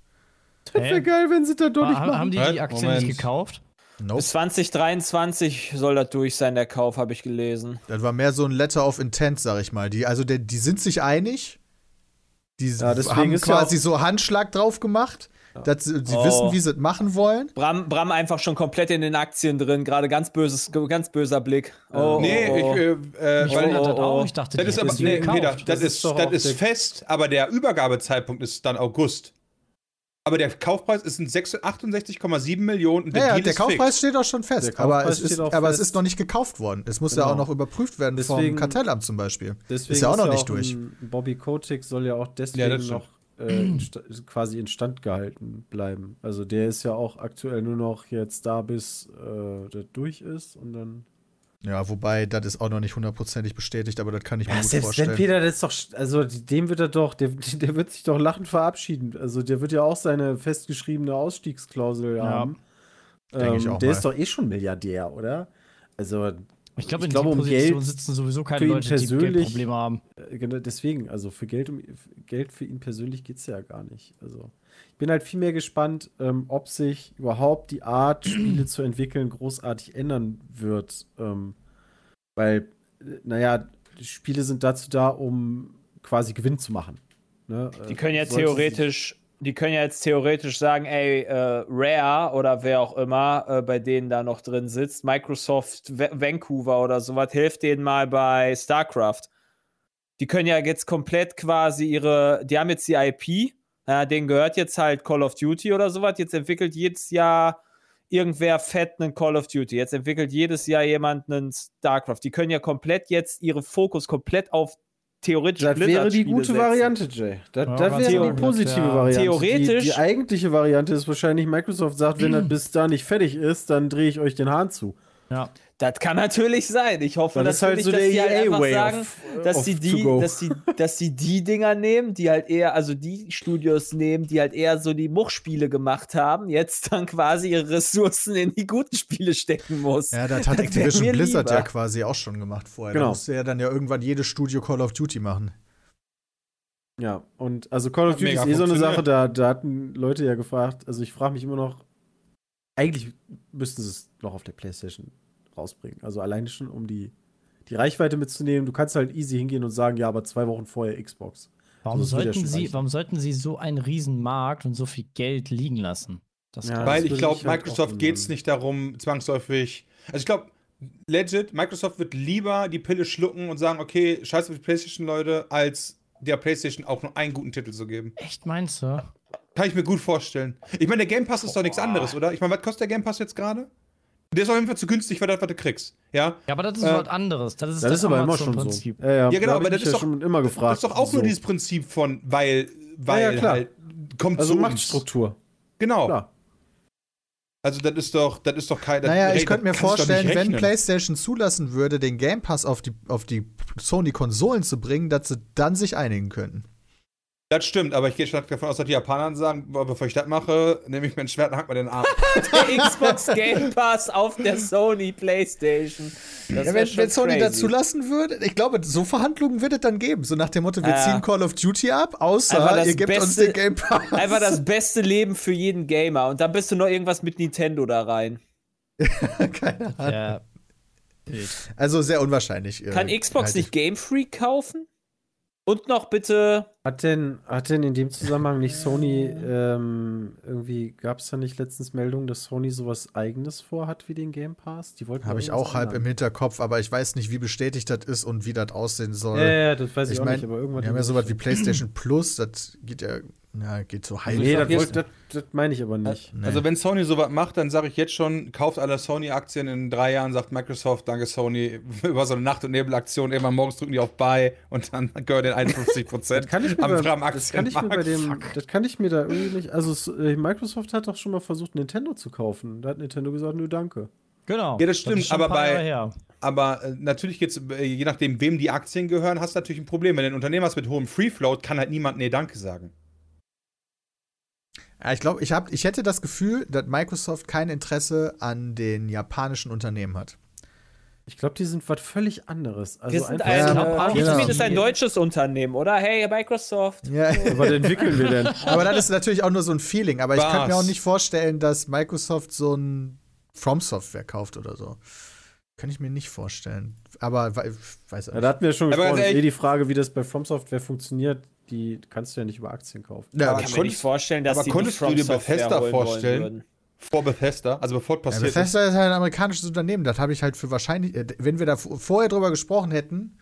Das wäre geil, wenn sie das doch nicht Ha- machen. Haben die die Was? Aktie Moment. nicht gekauft? Nope. Bis 2023 soll das durch sein, der Kauf, habe ich gelesen. Das war mehr so ein Letter of Intent, sag ich mal. Die, also der, die sind sich einig. Die Ja, deswegen haben ist ja quasi auch- so Handschlag drauf gemacht. Dass sie sie Oh. wissen, wie sie es machen wollen. Bram, Bram einfach schon komplett in den Aktien drin, gerade ganz böses, ganz böser Blick. Oh, Nee, oh, oh. ich, äh, äh, Ich weil, oh, oh. auch. Ich dachte, das ist aber, nee, das, Das ist das fest, aber der Übergabezeitpunkt ist dann August. Aber der Kaufpreis ist ein 6 68,7 Millionen. und Ja, ja, der Kaufpreis fix. steht auch schon fest. Der aber es, ist, auch aber es fest. ist noch nicht gekauft worden. Es muss ja Genau. auch noch überprüft werden Deswegen- vom Kartellamt zum Beispiel. Deswegen ist ja auch noch nicht durch. ein Bobby Kotick soll ja auch Ja, deswegen noch äh, <clears throat> quasi instand gehalten bleiben. Also der ist ja auch aktuell nur noch jetzt da, bis äh, das durch ist und dann. Ja, wobei, das ist auch noch nicht hundertprozentig bestätigt, aber das kann ich mir Ja, gut selbst wenn vorstellen. Peter, das ist doch, also dem wird er doch, der, <laughs> der wird sich doch lachend verabschieden. Also der wird ja auch seine festgeschriebene Ausstiegsklausel Ja. haben. Ähm, auch der mal. ist doch eh schon Milliardär, oder? Also Ich glaube, Ich in glaube, dieser um Position Geld sitzen sowieso für keine ihn Leute, die persönlich- Geldprobleme haben. Äh, Genau, deswegen, also für Geld, um, für Geld für ihn persönlich geht es ja gar nicht. Also ich bin halt viel mehr gespannt, ähm, ob sich überhaupt die Art, <clears throat> Spiele zu entwickeln, großartig ändern wird. Ähm, weil, naja, die Spiele sind dazu da, um quasi Gewinn zu machen. Ne? Die Äh, können ja sollte theoretisch, die können ja jetzt theoretisch sagen, ey, äh, Rare oder wer auch immer äh, bei denen da noch drin sitzt, Microsoft Va- Vancouver oder sowas, hilft denen mal bei StarCraft. Die können ja jetzt komplett quasi ihre, die haben jetzt die IP, äh, denen gehört jetzt halt Call of Duty oder sowas, jetzt entwickelt jedes Jahr irgendwer fett einen Call of Duty, jetzt entwickelt jedes Jahr jemand einen StarCraft. Die können ja komplett jetzt ihre Fokus komplett auf theoretisch Das wäre die gute setzen. Variante, Jay. Das, Ja, das wäre die theoretisch, positive ja. Variante. Theoretisch- Die, die eigentliche Variante ist wahrscheinlich, Microsoft sagt, wenn das <clears throat> bis da nicht fertig ist, dann drehe ich euch den Hahn zu. Ja. Das kann natürlich sein. Ich hoffe Das ist halt natürlich, so dass der die halt einfach EA-Way sagen, of- dass of sie die, dass sie, dass sie die Dinger nehmen, die halt eher, also die Studios nehmen, die halt eher so die Muchspiele gemacht haben, jetzt dann quasi ihre Ressourcen in die guten Spiele stecken muss. Ja, das hat wär Activision mir Blizzard lieber. ja quasi auch schon gemacht vorher. Genau. Da musste ja dann ja irgendwann jedes Studio Call of Duty machen. Ja, und also Call of Duty ist eh so eine. Sache, da, da hatten Leute ja gefragt, also ich frage mich immer noch, eigentlich müssten sie es noch auf der Playstation rausbringen. Also alleine schon, um die, die Reichweite mitzunehmen. Du kannst halt easy hingehen und sagen, ja, aber zwei Wochen vorher Xbox. Warum, Also, sollten sie, reichen. warum sollten sie so einen riesen Markt und so viel Geld liegen lassen? Das Ja, Weil das ich glaube, halt Microsoft geht es nicht darum, zwangsläufig. Also ich glaube, legit, Microsoft wird lieber die Pille schlucken und sagen, okay, scheiß auf die PlayStation, Leute, als der PlayStation auch nur einen guten Titel zu geben. Echt, meinst du? Kann ich mir gut vorstellen. Ich meine, der Game Pass ist doch nichts anderes, oder? Ich meine, was kostet der Game Pass jetzt gerade? Der ist auf jeden Fall zu günstig für das, was du kriegst. Ja? Ja, aber das ist Äh, was anderes. Das ist Das, das, ist aber immer schon so. Ja, ja, Ja, genau, da aber das ist ja doch- schon immer gefragt. Das ist doch auch nur so. dieses Prinzip von, weil weil Ja, ja, klar. halt kommt Also zu uns. Machtstruktur. Genau. Klar. Also das ist doch, das ist doch kein. Naja, hey, ich könnte mir vorstellen, wenn. PlayStation zulassen würde, den Game Pass auf die, auf die Sony-Konsolen zu bringen, dass sie dann sich einigen könnten. Das stimmt, aber ich gehe stark davon aus, dass die Japaner sagen, bevor ich das mache, nehme ich mir ein Schwert und hack mir den Arm. <laughs> Der Xbox Game Pass auf der Sony PlayStation. Ja, wenn, wenn Sony crazy. das zulassen würde, ich glaube, so Verhandlungen wird es dann geben. So nach dem Motto, wir Ja. ziehen Call of Duty ab, außer ihr gebt uns Beste- den Game Pass. Einfach das beste Leben für jeden Gamer. Und dann bist du noch irgendwas mit Nintendo da rein. <laughs> Keine Ahnung. Ja. Also sehr unwahrscheinlich. äh, Kann Xbox halte ich- nicht Game Freak kaufen? Und noch bitte. Hat denn, hat denn in dem Zusammenhang nicht Sony, ähm, irgendwie, gab es da nicht letztens Meldungen, dass Sony sowas eigenes vorhat wie den Game Pass? Die wollten Habe ich auch halb im. Hinterkopf, aber ich weiß nicht, wie bestätigt das ist und wie das aussehen soll. Ja, ja, das weiß ich, ich auch meine, nicht, aber irgendwann. wir haben ja sowas wie PlayStation Plus, das geht ja, ja geht so heilig. Nee, das, das, das meine ich aber nicht. Nee. Also wenn Sony sowas macht, dann sage ich jetzt schon, kauft alle Sony-Aktien in drei Jahren, sagt Microsoft, danke Sony, <laughs> über so eine Nacht- und Nebelaktion, immer morgens drücken die auf Buy und dann gehört den 51 <laughs> Prozent kann ich mir, <laughs> am bei, Fram das kann ich mir bei dem, Fuck. das kann ich mir da irgendwie nicht. Also äh, Microsoft hat doch schon mal versucht, Nintendo zu kaufen. Da hat Nintendo gesagt, nö, danke. Genau. Ja, das stimmt, schon aber bei-. Aber äh, natürlich geht's, äh, je nachdem, wem die Aktien gehören, hast du natürlich ein Problem. Wenn du ein Unternehmen hast mit hohem Free Float, kann halt niemand Nee, danke sagen. Ja, ich glaube, ich, hab- ich hätte das Gefühl, dass Microsoft kein Interesse an den japanischen Unternehmen hat. Ich glaube, die sind was völlig anderes. Also Wir sind einfach ein, Ja, so äh, japanische genau. Pizmeet ist ein deutsches Unternehmen, oder? Hey, Microsoft. Ja. <laughs> Was entwickeln wir denn? aber das ist natürlich auch nur so ein Feeling. Aber ich Was? könnte mir auch nicht vorstellen, dass Microsoft so ein From Software kauft oder so. Kann ich mir nicht vorstellen. Aber we- weiß Ja, ich da hatten wir ja schon gesprochen. ganz Eh die Frage, wie das bei From Software funktioniert, die kannst du ja nicht über Aktien kaufen. Ja, Aber Ich kann mir konntest- nicht vorstellen, dass aber die konntest die du dir Bethesda vorstellen? Vor Bethesda, also bevor es Ja, passiert ist. Bethesda ist halt ein amerikanisches Unternehmen. Das habe ich halt für wahrscheinlich, äh, wenn wir da vorher drüber gesprochen hätten,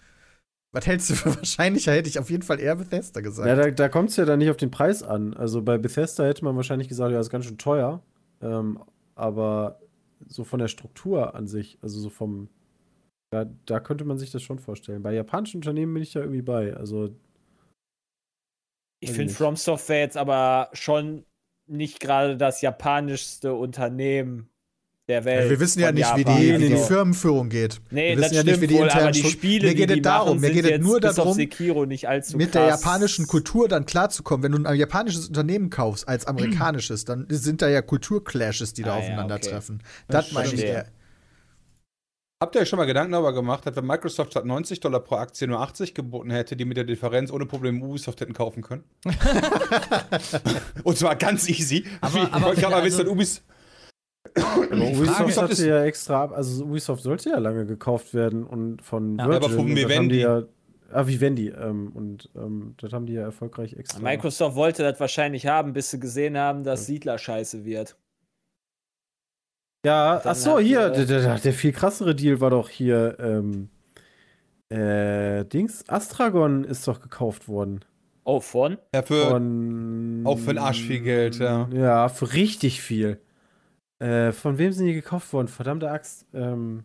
was hältst du für <laughs> wahrscheinlicher, hätte ich auf jeden Fall eher Bethesda gesagt. Ja, da, da kommt es ja dann nicht auf den Preis an. Also bei Bethesda hätte man wahrscheinlich gesagt, ja, ist ganz schön teuer. Ähm, aber so von der Struktur an sich, also so vom. Da, da könnte man sich das schon vorstellen. Bei japanischen Unternehmen bin ich da irgendwie bei. Also, Ich finde. From Software jetzt aber schon nicht gerade das japanischste Unternehmen der Welt. Ja, wir wissen ja nicht, wie Japan. die, wie die Also, Firmenführung geht. Nee, wir das wissen ja stimmt nicht, wie die wohl, aber die Spiele, Mir geht die es die darum, machen, mir geht es nur darum, mit der japanischen Kultur dann klarzukommen. Wenn du ein japanisches Unternehmen kaufst als amerikanisches, dann sind da ja Kulturclashes, die da Ah, ja, aufeinandertreffen. Das Das meine ich eher. Habt ihr euch schon mal Gedanken darüber gemacht, dass wenn Microsoft statt 90 Dollar pro Aktie nur 80 geboten hätte, die mit der Differenz ohne Probleme Ubisoft hätten kaufen können? <laughs> Und zwar ganz easy. Aber- ich aber wollte gerade mal also- wissen, Ubis aber Ubisoft Ubisoft hatte ist- ja extra, ab- also Ubisoft sollte ja lange gekauft werden und von Ja, Virgin. aber von Vivendi. ja, ah, Vivendi. Ähm, und ähm, das haben die ja erfolgreich extra. Microsoft wollte das wahrscheinlich haben, bis sie gesehen haben, dass Siedler scheiße wird. Ja, ach so, hier, äh, der, der, der viel krassere Deal war doch hier, ähm, äh, Dings, Astragon ist doch gekauft worden. Oh, von? ja, für Von. auch für den Arsch viel Geld, ja. Ja, für richtig viel. Äh, von wem sind die gekauft worden? Verdammte Axt. Ähm,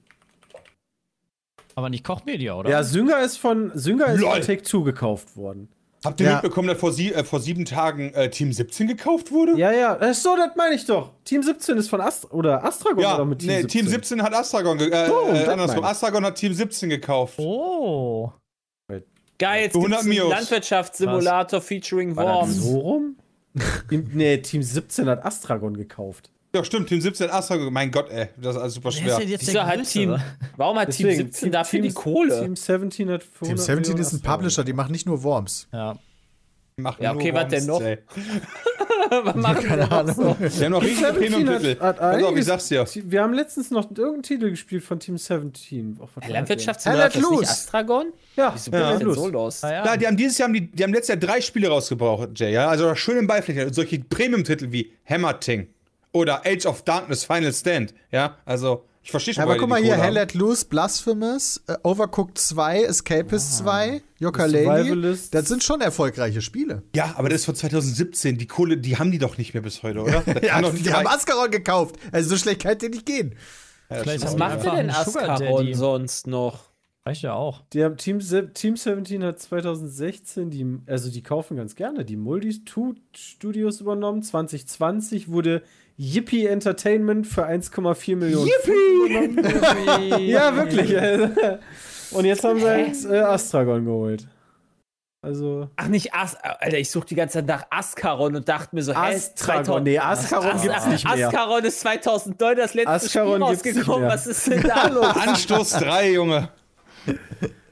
Aber nicht Kochmedia, oder? ja, Synga ist von Synga ist Lol. von Take Two gekauft worden. Habt ihr Ja. mitbekommen, dass vor, sie, äh, vor sieben Tagen äh, Team 17 gekauft wurde? Ja, ja, ach so, das meine ich doch. Team 17 ist von Astra oder Astragon Ja, oder mit Team nee, 17. Team 17 hat Astragon, ge- äh, So, äh, andersrum. Astragon hat Team 17 gekauft. Oh. Geil, jetzt gibt's 100 einen. Landwirtschaftssimulator featuring War das Worms. so rum? <laughs> Team, nee, Team 17 hat Astragon gekauft. Ja, stimmt, Team 17 hat Astragon, mein Gott, ey, das ist alles super Wer schwer. Wieso hat? Team, warum hat Team Deswegen, 17 dafür die Team- Kohle? Team 17 hat Team 100 17 Millionen ist ein Publisher, die machen nicht nur Worms. Ja. Machen Ja, nur okay, was denn noch? <laughs> Was machen wir noch so? Die haben noch Team 17 Premium-Titel. hat- hat Pass auf, ich sag's dir. Wir haben letztens noch irgendeinen Titel gespielt von Team 17. Auch was war das Landwirtschaftssimulator ist Let nicht loose. Astragon? Ja, Wieso ja, denn los. so los? Ah, ja. Ja, die haben dieses Jahr, haben die, die haben letztes Jahr drei Spiele rausgebraucht, Jay, ja. Also schön im Beiflächen. Solche Premium-Titel wie Hammer Ting oder Age of Darkness Final Stand, ja. Also, ich verstehe schon, Aber woher guck mal hier, Hell. Let Loose, Blasphemous, äh, Overcooked 2, Escapist 2, Yooka-Laylee. Survivalist. Das sind schon erfolgreiche Spiele. Ja, aber das ist von 2017. Die Kohle, die haben die doch nicht mehr bis heute, oder? <laughs> Ja, die haben. Ascaron gekauft. Also so schlecht kann der nicht gehen. Ja, Was macht denn Sugar Ascaron sonst noch? Reicht ja auch. Die haben Team, Team 17 hat 2016, die, also die kaufen ganz gerne, die Multi-Studios übernommen. 2020 wurde Yippie Entertainment für 1,4 Millionen Yippie! <laughs> ja, wirklich. Und jetzt haben sie halt äh, Astragon geholt. Also Ach, nicht As. Alter, ich suche die ganze Zeit nach Askaron und dachte mir so, hä, Astragon. Nee, Askaron As- gibt's nicht mehr. Askaron ist 2009 das letzte Askaron Spiel rausgekommen. Was ist denn da <laughs> los? Anstoß 3, Junge.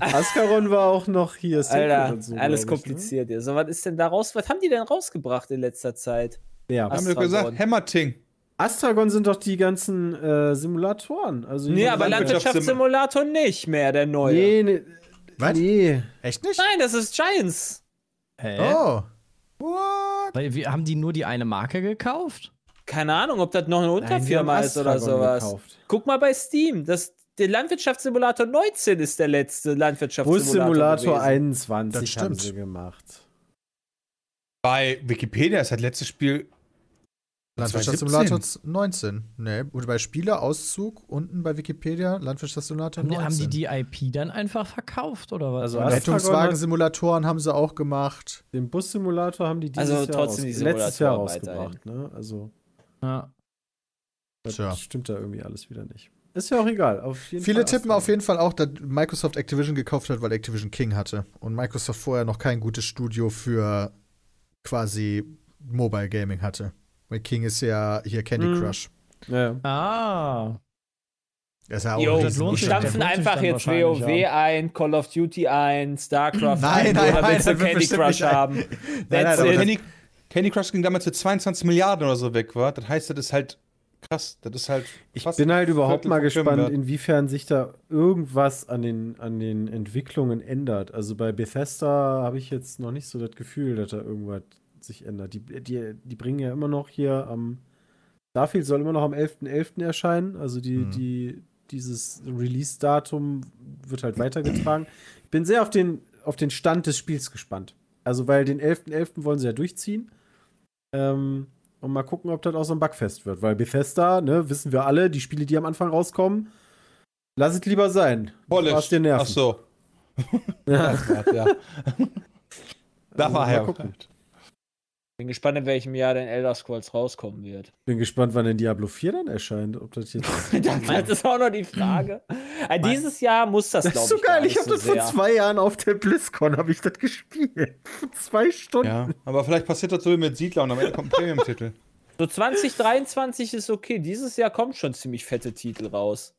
Ascaron war auch noch hier. Alter, so, alles glaub ich, kompliziert hier. So, was ist denn da raus? Was haben die denn rausgebracht in letzter Zeit? Ja. Haben wir gesagt, Astragon. Hammerting. Astragon sind doch die ganzen äh, Simulatoren. Also Nee, aber Landwirtschaftssimulator nicht mehr, der neue. Nee, nee. Was? Nee. Echt nicht? Nein, das ist Giants. Hä? Oh. What? Weil wir haben die nur die eine Marke gekauft? Keine Ahnung, ob das noch eine Nein, Unterfirma haben ist oder sowas. gekauft. Guck mal bei Steam. Das, der Landwirtschaftssimulator 19 ist der letzte Landwirtschaftssimulator. Bus-Simulator gewesen. 21 Das haben stimmt. sie gemacht. Bei Wikipedia ist das letzte Spiel. Landwirtschaftssimulator 19. Nee, und bei Spielerauszug unten bei Wikipedia Landwirtschaftssimulator Haben die, 19. haben die die IP dann einfach verkauft oder was? Also Oder- Rettungswagensimulatoren haben sie auch gemacht. Den Bus-Simulator haben die dieses Also Jahr trotzdem die letztes Jahr rausgebracht. Ne? Also ja. das Tja. stimmt da irgendwie alles wieder nicht. Ist ja auch egal. Auf jeden Viele Fall tippen auf jeden Fall auch, dass Microsoft Activision gekauft hat, weil Activision King hatte. Und Microsoft vorher noch kein gutes Studio für quasi Mobile Gaming hatte. Weil King ist ja hier Candy Mhm. Crush. Ja, ja. Ah. Das ist ja auch ein das lohnt stampfen einfach jetzt WoW ja. ein, Call of Duty ein, StarCraft Nein, ein, nein, oder nein, wird Candy Crush haben? <laughs> Nein, nein, it. Candy, Candy Crush ging damals für 22 Milliarden oder so weg, war. Das heißt, das ist halt krass. Das ist halt. Ich bin halt überhaupt mal gespannt, Firmenwert. inwiefern sich da irgendwas an den, an den Entwicklungen ändert. Also bei Bethesda habe ich jetzt noch nicht so das Gefühl, dass da irgendwas sich ändert. Die, die, die bringen ja immer noch hier am. Starfield soll immer noch am 11.11. erscheinen. Also die, Mhm. die, dieses Release-Datum wird halt weitergetragen. Ich bin sehr auf den, auf den Stand des Spiels gespannt. Also, weil den 11.11. wollen sie ja durchziehen. Ähm, und mal gucken, ob das auch so ein Bugfest wird. Weil Bethesda, ne, wissen wir alle, die Spiele, die am Anfang rauskommen, lass es lieber sein. Dir Nerven. Ach so. <laughs> Ja. Das war's, ja. Da Also, war mal er. gucken. Bin gespannt, in welchem Jahr denn Elder Scrolls rauskommen wird. Bin gespannt, wann denn Diablo 4 dann erscheint. Ob das jetzt. <laughs> das ist auch noch die Frage. Äh, dieses Jahr muss das, Das glaube ist so ich, gar geil. nicht Ich habe so das vor zwei Jahren auf der BlizzCon habe ich das gespielt. <laughs> Vor zwei Stunden. Ja, aber vielleicht passiert das so wie mit Siedler und am Ende kommt ein Premium-Titel. So 2023 ist okay. Dieses Jahr kommen schon ziemlich fette Titel raus.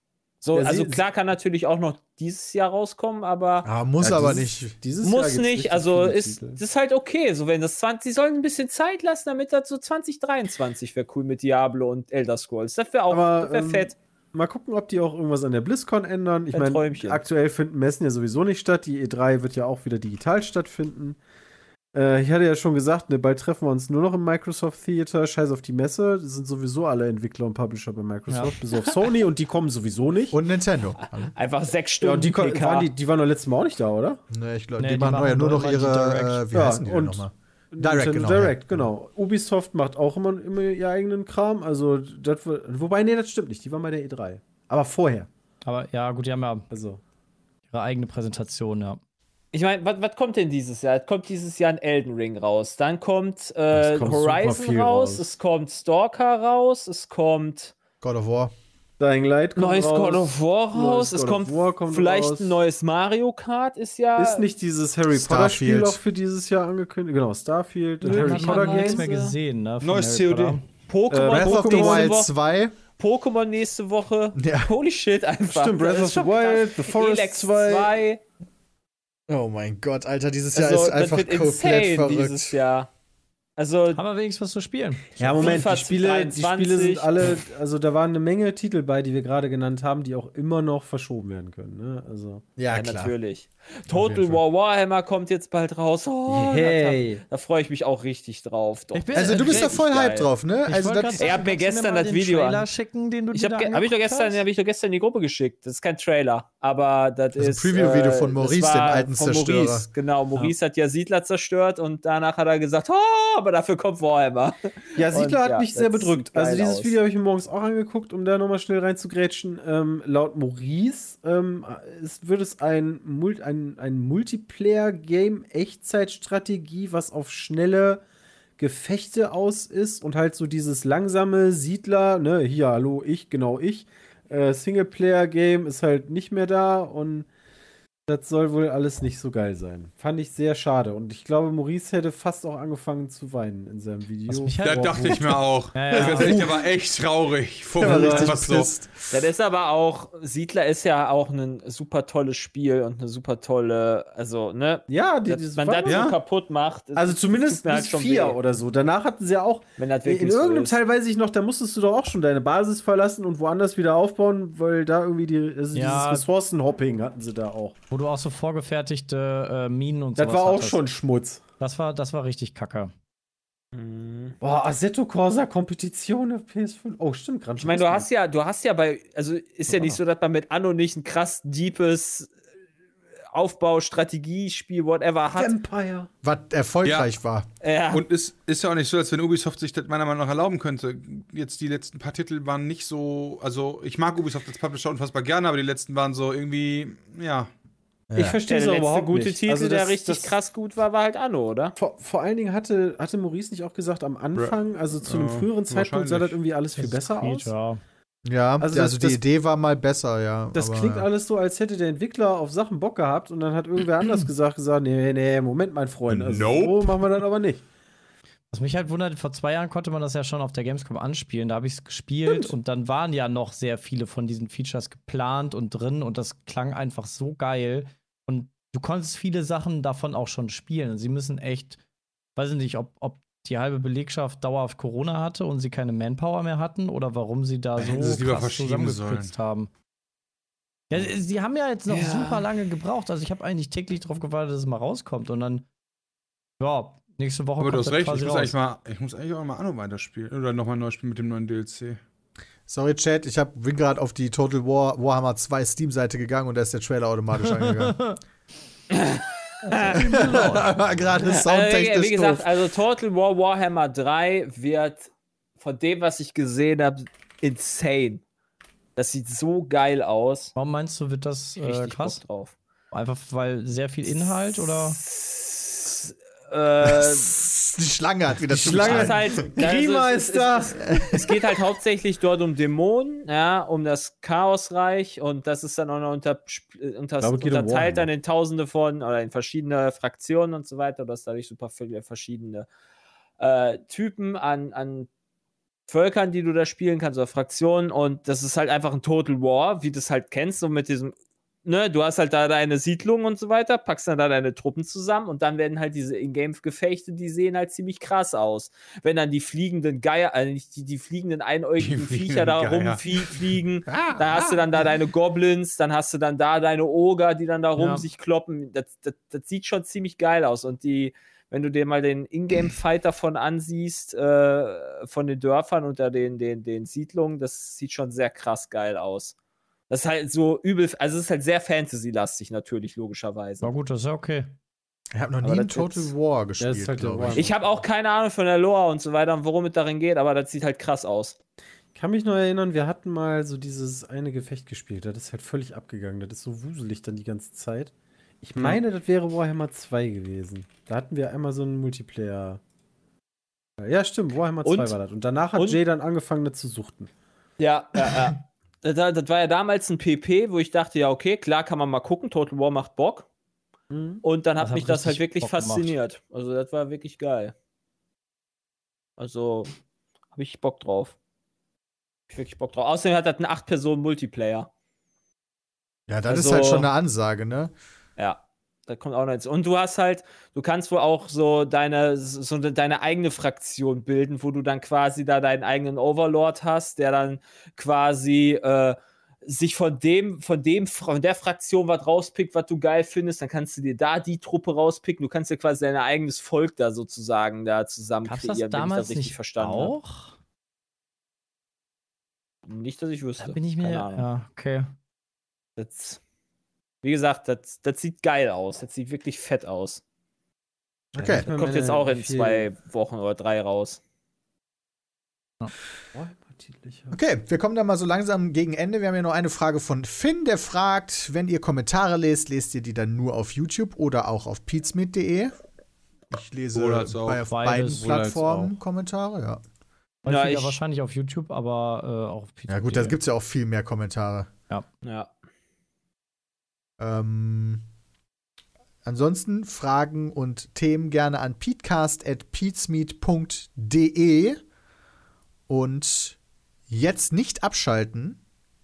So, Ja, also klar kann natürlich auch noch dieses Jahr rauskommen, aber Ah, muss Ja, aber dieses- nicht. Dieses Jahr muss gibt's nicht. Also ist Titel. das ist halt okay. So wenn das 20, sie sollen ein bisschen Zeit lassen, damit das so 2023 wäre cool mit Diablo und Elder Scrolls. Das wäre auch Aber, das wär ähm, fett. Mal gucken, ob die auch irgendwas an der BlizzCon ändern. Ich Ein meine, aktuell finden Messen ja sowieso nicht statt. Die E3 wird ja auch wieder digital stattfinden. Äh, ich hatte ja schon gesagt, ne, bald treffen wir uns nur noch im Microsoft Theater. Scheiß auf die Messe. Das sind sowieso alle Entwickler und Publisher bei Microsoft, bis auf Sony und die kommen sowieso nicht. Und Nintendo. <laughs> Einfach sechs ja, Stunden und die, PK. waren die, die waren doch letztes Mal auch nicht da, oder? Ne, ich glaube, Nee, die, die machen ja nur noch ihre, Direct. äh, wie Ja, heißen die denn und- nochmal? Direct, genau, Direct, ja. genau. Ubisoft macht auch immer, immer ihr eigenen Kram. Also, das, wird- wobei, nee, das stimmt nicht. Die waren bei der E3. Aber vorher. Aber ja, gut, die haben ja Also. ihre eigene Präsentation, ja. Ich meine, was, kommt denn dieses Jahr? Es kommt dieses Jahr ein Elden Ring raus. Dann kommt, äh, kommt Horizon raus, raus. es kommt Stalker raus, es kommt God of War. Dying Light kommt neues raus. God of War raus, Neues es kommt, War kommt vielleicht raus. ein neues Mario Kart, ist ja. Ist nicht dieses Harry Potter Spiel auch für dieses Jahr angekündigt? Genau, Starfield, Nö, Harry Potter habe nichts Games. mehr gesehen, ne? von Neues Harry COD. Pokémon, Breath Breath of the Wild Woche- 2. Pokémon nächste Woche. Ja. Holy shit, einfach. Stimmt, Breath of the Wild. The Forest Elex 2. 2. Oh mein Gott, Alter, dieses Jahr Also, ist das einfach wird komplett insane dieses verrückt. Jahr. Also, Aber wenigstens was zu spielen. Ja, Moment, FIFA die Spiele, die 23. Spiele sind alle, also da waren eine Menge Titel bei, die wir gerade genannt haben, die auch immer noch verschoben werden können. Ne? Also, Ja, ja, klar. natürlich. Total. War Warhammer kommt jetzt bald raus. Oh, Hey. Da, da freue ich mich auch richtig drauf. Doch. Ich bin- Also du bist da voll geil. hyped drauf, ne? Ich Also das, Er hat mir gestern das Video Trailer an- schicken, den du Ich dir habe hab ich doch gestern, hast? hab ich doch gestern in die Gruppe geschickt. Das ist kein Trailer, aber das, ist ein Preview-Video von das Maurice, dem alten von Zerstörer. Maurice, genau, Maurice hat ja Siedler zerstört und danach hat er gesagt, oh, aber dafür kommt Warhammer. <laughs> Ja, Siedler Und hat ja, mich sehr das bedrückt. Also dieses aus. Video habe ich mir morgens auch angeguckt, um da nochmal schnell reinzugrätschen. Ähm, laut Maurice ähm, es wird es ein, Mul ein, ein Multiplayer-Game, Echtzeitstrategie, was auf schnelle Gefechte aus ist und halt so dieses langsame Siedler, ne, hier, hallo, ich, genau ich. Äh, Singleplayer-Game ist halt nicht mehr da und das soll wohl alles nicht so geil sein. Fand ich sehr schade. Und ich glaube, Maurice hätte fast auch angefangen zu weinen in seinem Video. Mich halt- Da dachte ich mir auch. Ja, ja. Das ist echt aber echt traurig. Vor richtig was so. Das ist aber auch, Siedler ist ja auch ein super tolles Spiel und eine super tolle, also, ne? Ja, die, das man das Ja. so kaputt macht. Also das zumindest halt vier weh, oder so. Danach hatten sie ja auch. Wenn das In wirklich so irgendeinem ist. Teil weiß ich noch, da musstest du doch auch schon deine Basis verlassen und woanders wieder aufbauen, weil da irgendwie die, also Ja. dieses Ressourcenhopping hatten sie da auch. Wo du auch so vorgefertigte äh, Minen und Das sowas war auch hattest. schon Schmutz. Das war, das war richtig kacke. Mhm. Boah, Assetto Corsa Kompetition auf PS5. Oh, stimmt, Gran Ich meine, du hast ja, du hast ja bei, also ist ja nicht so, dass man mit Anno nicht ein krass deepes Aufbau, Strategiespiel, whatever hat. Vampire. Was erfolgreich war. Ja. Und es ist ja auch nicht so, als wenn Ubisoft sich das meiner Meinung nach erlauben könnte. Jetzt die letzten paar Titel waren nicht so, also ich mag Ubisoft als Publisher unfassbar gerne, aber die letzten waren so irgendwie, ja. Ich verstehe der es überhaupt gute nicht. Titel, Also der das- richtig das- krass gut war, war halt Anno, oder? Vor, vor allen Dingen hatte, hatte Maurice nicht auch gesagt, am Anfang, also zu einem Ja, früheren Zeitpunkt sah das irgendwie alles viel besser Creed, aus. Ja. Ja, Also also, das- die das- Idee war mal besser, ja. Das aber, klingt ja. alles so, als hätte der Entwickler auf Sachen Bock gehabt und dann hat irgendwer anders <clears throat> gesagt, gesagt, nee, nee, Moment, mein Freund, also Nope. so machen wir das aber nicht. Was mich halt wundert, vor zwei Jahren konnte man das ja schon auf der Gamescom anspielen. Da habe ich es gespielt und dann waren ja noch sehr viele von diesen Features geplant und drin und das klang einfach so geil. Und du konntest viele Sachen davon auch schon spielen. Und sie müssen echt, weiß ich nicht, ob, ob die halbe Belegschaft dauerhaft Corona hatte und sie keine Manpower mehr hatten oder warum sie da so krass zusammengekürzt haben. Ja, sie- sie haben ja jetzt noch Ja. super lange gebraucht. Also ich habe eigentlich täglich darauf gewartet, dass es mal rauskommt und dann, ja, nächste Woche Aber du hast recht, ich muss, eigentlich mal, ich muss eigentlich auch mal Anno weiterspielen. Oder nochmal neu spielen mit dem neuen DLC. Sorry, Chat, ich hab, bin gerade auf die Total War Warhammer 2 Steam-Seite gegangen und da ist der Trailer automatisch angegangen. <laughs> <laughs> gerade Also, soundtechnisch wie gesagt, doof. also Total War Warhammer 3 wird von dem, was ich gesehen habe, insane. Das sieht so geil aus. Warum meinst du, wird das äh, Richtig krass? Bock drauf. Einfach weil sehr viel Inhalt oder? Äh, <laughs> Die Schlange hat wieder Die Schlange- Das ist halt, Grima es, ist da. Es, es, es geht halt hauptsächlich dort um Dämonen, ja, um das Chaosreich und das ist dann auch noch unter, unter, glaube, geht um unterteilt dann in tausende von oder in verschiedene Fraktionen und so weiter. Du hast dadurch super viele verschiedene äh, Typen an, an Völkern, die du da spielen kannst oder Fraktionen und das ist halt einfach ein Total War, wie du es halt kennst, so mit diesem Ne, du hast halt da deine Siedlung und so weiter, packst dann da deine Truppen zusammen und dann werden halt diese Ingame-Gefechte, die sehen halt ziemlich krass aus. Wenn dann die fliegenden Geier, also nicht die, die fliegenden einäugigen Die Viecher da rumfliegen, <laughs> dann hast du dann da deine Goblins, dann hast du dann da deine Oger, die dann da rum Ja. sich kloppen. Das, das, das sieht schon ziemlich geil aus und die, wenn du dir mal den Ingame-Fight davon ansiehst, äh, von den Dörfern unter den, den, den Siedlungen, das sieht schon sehr krass geil aus. Das ist halt so übel, also es ist halt sehr Fantasy-lastig natürlich, logischerweise. Na gut, das ist ja okay. Ich habe noch Aber nie ein Total jetzt- War Ja, gespielt, ist halt glaube ich. Ich habe auch keine Ahnung von der Lore und so weiter und worum es darin geht, aber das sieht halt krass aus. Ich kann mich noch erinnern, wir hatten mal so dieses eine Gefecht gespielt. Das ist halt völlig abgegangen. Das ist so wuselig dann die ganze Zeit. Ich meine, das wäre Warhammer 2 gewesen. Da hatten wir einmal so einen Multiplayer. Ja, stimmt, Warhammer 2 Und- war das. Und danach hat und- Jay dann angefangen, das zu suchten. Ja, ja, ja. <laughs> Das, das war ja damals ein PP, wo ich dachte, ja, okay, klar kann man mal gucken, Total War macht Bock. Mhm. Und dann Das hat hat mich das halt wirklich Bock gemacht. fasziniert. Also, das war wirklich geil. Also, habe ich Bock drauf. Hab ich wirklich Bock drauf. Außerdem hat das einen 8-Personen-Multiplayer. Ja, das ist Also- halt schon eine Ansage, ne? Ja, da kommt auch noch jetzt. Und du hast halt, du kannst wohl auch so deine, so deine eigene Fraktion bilden, wo du dann quasi da deinen eigenen Overlord hast, der dann quasi äh, sich von dem, von dem, von der Fraktion was rauspickt, was du geil findest, dann kannst du dir da die Truppe rauspicken. Du kannst dir quasi dein eigenes Volk da sozusagen da zusammen Gab's kreieren, das wenn ich damals das richtig nicht verstanden habe. auch? Nicht, dass ich wüsste. Da bin ich mir. Ja, okay. Das, wie gesagt, das, das sieht geil aus. Das sieht wirklich fett aus. Okay. Meine, Kommt jetzt auch in zwei Wochen oder drei raus. Okay, wir kommen dann mal so langsam gegen Ende. Wir haben ja noch eine Frage von Finn, der fragt, wenn ihr Kommentare lest, lest ihr die dann nur auf YouTube oder auch auf peatsmeet.de? Ich lese Oder als auch. bei auf Beides. beiden Plattformen Kommentare, ja. Ja, ich- wahrscheinlich auf YouTube, aber äh, auch auf Pizza. Ja gut, da gibt es ja auch viel mehr Kommentare. Ja. Ähm, ansonsten Fragen und Themen gerne an peatcast.peatsmeet.de und jetzt nicht abschalten,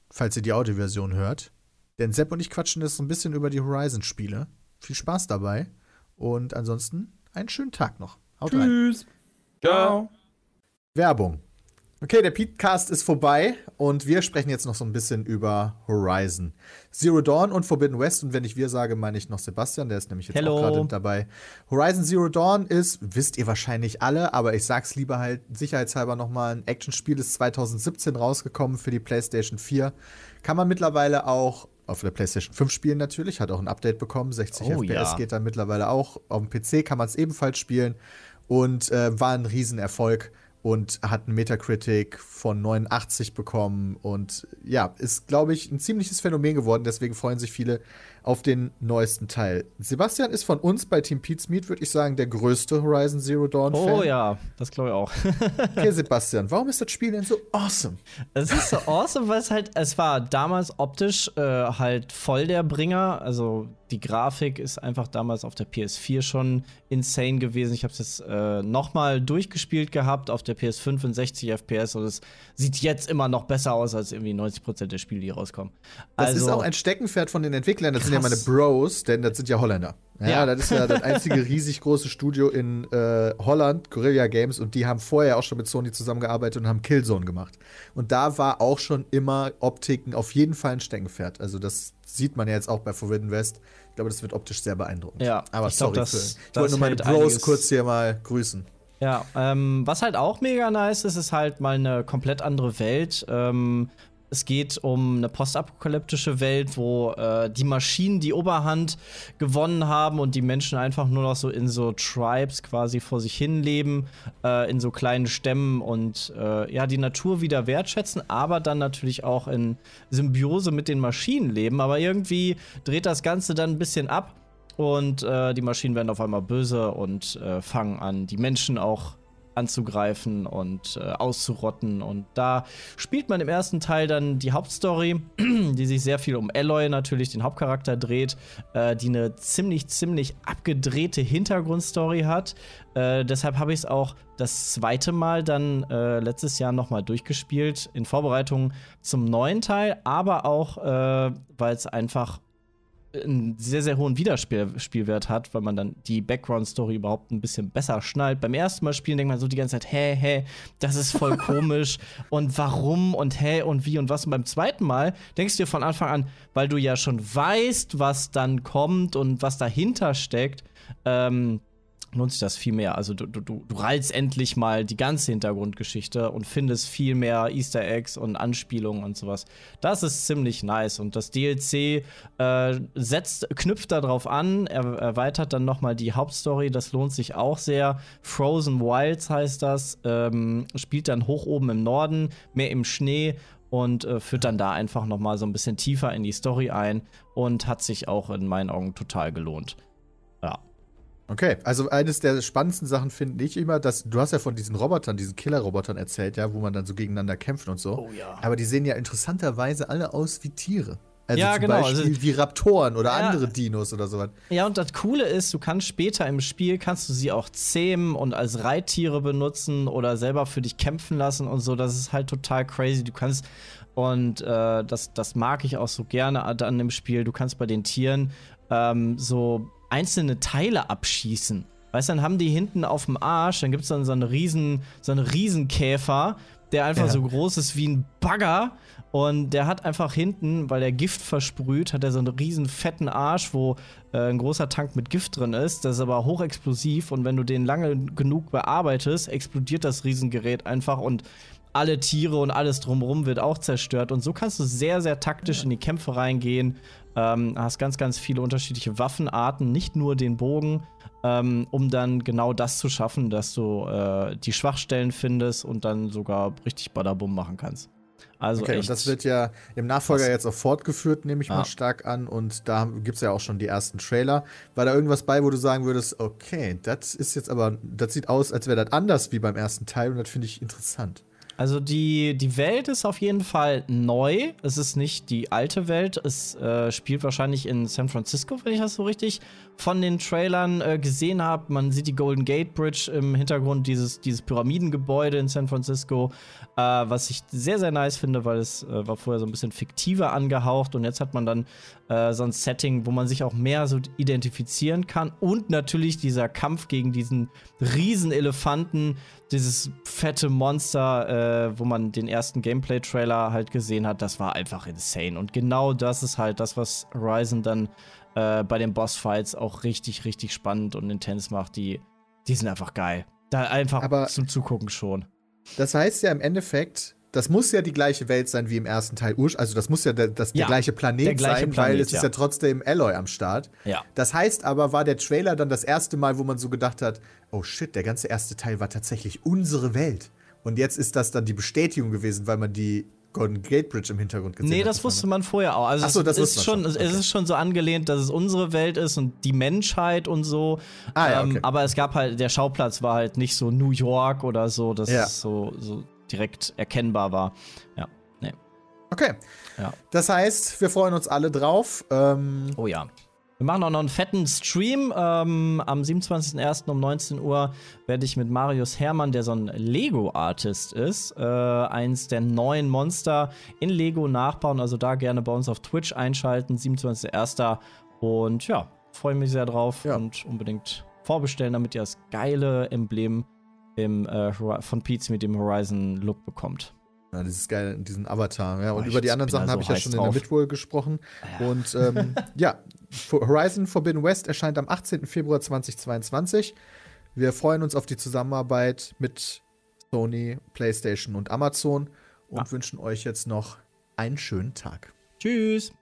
falls ihr die Audioversion hört. Denn Sepp und ich quatschen jetzt so ein bisschen über die Horizon-Spiele. Viel Spaß dabei und ansonsten einen schönen Tag noch. Haut rein. Tschüss. Ciao. Werbung. Okay, der Petecast ist vorbei und wir sprechen jetzt noch so ein bisschen über Horizon. Zero Dawn und Forbidden West und wenn ich wir sage, meine ich noch Sebastian, der ist nämlich jetzt Hello. auch gerade dabei. Horizon Zero Dawn ist, wisst ihr wahrscheinlich alle, aber ich sag's lieber halt sicherheitshalber nochmal, ein Actionspiel ist 2017 rausgekommen für die PlayStation 4. Kann man mittlerweile auch auf der PlayStation 5 spielen natürlich, hat auch ein Update bekommen, 60 Oh, FPS ja. geht dann mittlerweile auch. Auf dem PC kann man es ebenfalls spielen und äh, war ein Riesenerfolg und hat einen Metacritic von 89 bekommen. Und ja, ist, glaube ich, ein ziemliches Phänomen geworden, deswegen freuen sich viele auf den neuesten Teil. Sebastian ist von uns bei Team Pete's Meet, würde ich sagen, der größte Horizon Zero Dawn Fan. Oh ja, das glaube ich auch. <laughs> Okay, Sebastian, warum ist das Spiel denn so awesome? Es ist so awesome, weil es halt, es war damals optisch äh, halt voll der Bringer. Also die Grafik ist einfach damals auf der PS4 schon insane gewesen. Ich habe es jetzt äh, nochmal durchgespielt gehabt auf der PS5 in 60 FPS und es sieht jetzt immer noch besser aus als irgendwie 90% der Spiele, die rauskommen. Das also, ist auch ein Steckenpferd von den Entwicklern. Das sind ja meine. Bros, denn das sind ja Holländer. Ja, Ja. das ist ja das einzige <laughs> riesig große Studio in äh, Holland, Guerilla Games, und die haben vorher auch schon mit Sony zusammengearbeitet und haben Killzone gemacht. Und da war auch schon immer Optiken auf jeden Fall ein Steckenpferd. Also das sieht man ja jetzt auch bei Forbidden West. Ich glaube, das wird optisch sehr beeindruckend. Ja, aber ich glaub, sorry das- für. Ich das wollte nur meine Bros einiges- kurz hier mal grüßen. Ja, ähm, was halt auch mega nice ist, ist halt mal eine komplett andere Welt. Ähm, es geht um eine postapokalyptische Welt, wo äh, die Maschinen die Oberhand gewonnen haben und die Menschen einfach nur noch so in so Tribes quasi vor sich hin leben, äh, in so kleinen Stämmen und äh, ja, die Natur wieder wertschätzen, aber dann natürlich auch in Symbiose mit den Maschinen leben. Aber irgendwie dreht das Ganze dann ein bisschen ab. Und äh, die Maschinen werden auf einmal böse und äh, fangen an, die Menschen auch anzugreifen und äh, auszurotten. Und da spielt man im ersten Teil dann die Hauptstory, <clears throat> die sich sehr viel um Alloy natürlich, den Hauptcharakter dreht, äh, die eine ziemlich, ziemlich abgedrehte Hintergrundstory hat. Äh, deshalb habe ich es auch das zweite Mal dann äh, letztes Jahr nochmal durchgespielt, in Vorbereitung zum neuen Teil, aber auch, äh, weil es einfach einen sehr, sehr hohen Wiederspielwert hat, weil man dann die Background-Story überhaupt ein bisschen besser schnallt. Beim ersten Mal spielen denkt man so die ganze Zeit, hä, hä, das ist voll <laughs> komisch und warum und hä und wie und was. Und beim zweiten Mal denkst du dir von Anfang an, weil du ja schon weißt, was dann kommt und was dahinter steckt, ähm, lohnt sich das viel mehr. Also du, du, du rallst endlich mal die ganze Hintergrundgeschichte und findest viel mehr Easter Eggs und Anspielungen und sowas. Das ist ziemlich nice. Und das DLC äh, setzt, knüpft darauf an, er, erweitert dann nochmal die Hauptstory. Das lohnt sich auch sehr. Frozen Wilds heißt das. Ähm, spielt dann hoch oben im Norden, mehr im Schnee und äh, führt dann da einfach noch mal so ein bisschen tiefer in die Story ein und hat sich auch in meinen Augen total gelohnt. Okay, also eines der spannendsten Sachen finde ich immer, dass du hast ja von diesen Robotern, diesen Killer-Robotern erzählt, ja, wo man dann so gegeneinander kämpft und so. Oh ja. Aber die sehen ja interessanterweise alle aus wie Tiere. Also Ja, zum genau, Beispiel also- wie Raptoren oder Ja. andere Dinos oder sowas. Ja, und das Coole ist, du kannst später im Spiel, kannst du sie auch zähmen und als Reittiere benutzen oder selber für dich kämpfen lassen und so. Das ist halt total crazy. Du kannst, und äh, das, das mag ich auch so gerne an dem Spiel, du kannst bei den Tieren ähm, so einzelne Teile abschießen. Weißt du, dann haben die hinten auf dem Arsch, dann gibt es dann so einen riesen, so einen Riesenkäfer, der einfach Ja. so groß ist wie ein Bagger. Und der hat einfach hinten, weil der Gift versprüht, hat er so einen riesen fetten Arsch, wo äh, ein großer Tank mit Gift drin ist. Das ist aber hochexplosiv und wenn du den lange genug bearbeitest, explodiert das Riesengerät einfach und alle Tiere und alles drumherum wird auch zerstört. Und so kannst du sehr, sehr taktisch in die Kämpfe reingehen. Ähm, hast ganz, ganz viele unterschiedliche Waffenarten, nicht nur den Bogen, ähm, um dann genau das zu schaffen, dass du äh, die Schwachstellen findest und dann sogar richtig Badabum machen kannst. Also okay, echt. und das wird ja im Nachfolger jetzt auch fortgeführt, nehme ich Ja. mal stark an. Und da gibt es ja auch schon die ersten Trailer. War da irgendwas bei, wo du sagen würdest, okay, das ist jetzt aber, das sieht aus, als wäre das anders wie beim ersten Teil und das finde ich interessant. Also die, die Welt ist auf jeden Fall neu. Es ist nicht die alte Welt. Es äh, spielt wahrscheinlich in San Francisco, wenn ich das so richtig von den Trailern äh, gesehen habe. Man sieht die Golden Gate Bridge im Hintergrund, dieses, dieses Pyramidengebäude in San Francisco, äh, was ich sehr, sehr nice finde, weil es äh, war vorher so ein bisschen fiktiver angehaucht und jetzt hat man dann äh, so ein Setting, wo man sich auch mehr so identifizieren kann und natürlich dieser Kampf gegen diesen riesen Elefanten, dieses fette Monster, äh, wo man den ersten Gameplay-Trailer halt gesehen hat, das war einfach insane. Und genau das ist halt das, was Horizon dann äh, bei den Bossfights auch richtig, richtig spannend und intens macht. Die, die sind einfach geil. Da einfach Aber- zum Zugucken schon. Das heißt ja im Endeffekt, das muss ja die gleiche Welt sein wie im ersten Teil. Also das muss ja der, das, der Ja, gleiche Planet der gleiche sein, Planet, weil es ist ja. ja trotzdem Alloy am Start. Ja. Das heißt aber, war der Trailer dann das erste Mal, wo man so gedacht hat, oh shit, der ganze erste Teil war tatsächlich unsere Welt. Und jetzt ist das dann die Bestätigung gewesen, weil man die Golden Gate Bridge im Hintergrund gesehen hat. Nee, das wusste man vorher auch. Also so, es das ist schon, schon. es Okay. ist schon so angelehnt, dass es unsere Welt ist und die Menschheit und so. Ah, ja, okay. ähm, aber es gab halt, der Schauplatz war halt nicht so New York oder so, dass Ja. es so, so direkt erkennbar war. Ja. Nee. Okay. Ja. Das heißt, wir freuen uns alle drauf. Ähm, Oh ja. Wir machen auch noch einen fetten Stream. Ähm, am 27.01. um 19 Uhr werde ich mit Marius Hermann, der so ein Lego-Artist ist, äh, eins der neuen Monster in Lego nachbauen. Also da gerne bei uns auf Twitch einschalten. 27.01. Und ja, freue mich sehr drauf Ja. und unbedingt vorbestellen, damit ihr das geile Emblem im, äh, von Pizza mit dem Horizon-Look bekommt. Ja, dieses geile, diesen Avatar. Ja. Und Oh, über die anderen Sachen so habe ich ja schon in drauf. der Midwohl gesprochen. Ja. Und ähm, <laughs> ja, Horizon Forbidden West erscheint am 18. Februar 2022. Wir freuen uns auf die Zusammenarbeit mit Sony, PlayStation und Amazon und wünschen euch jetzt noch einen schönen Tag. Tschüss!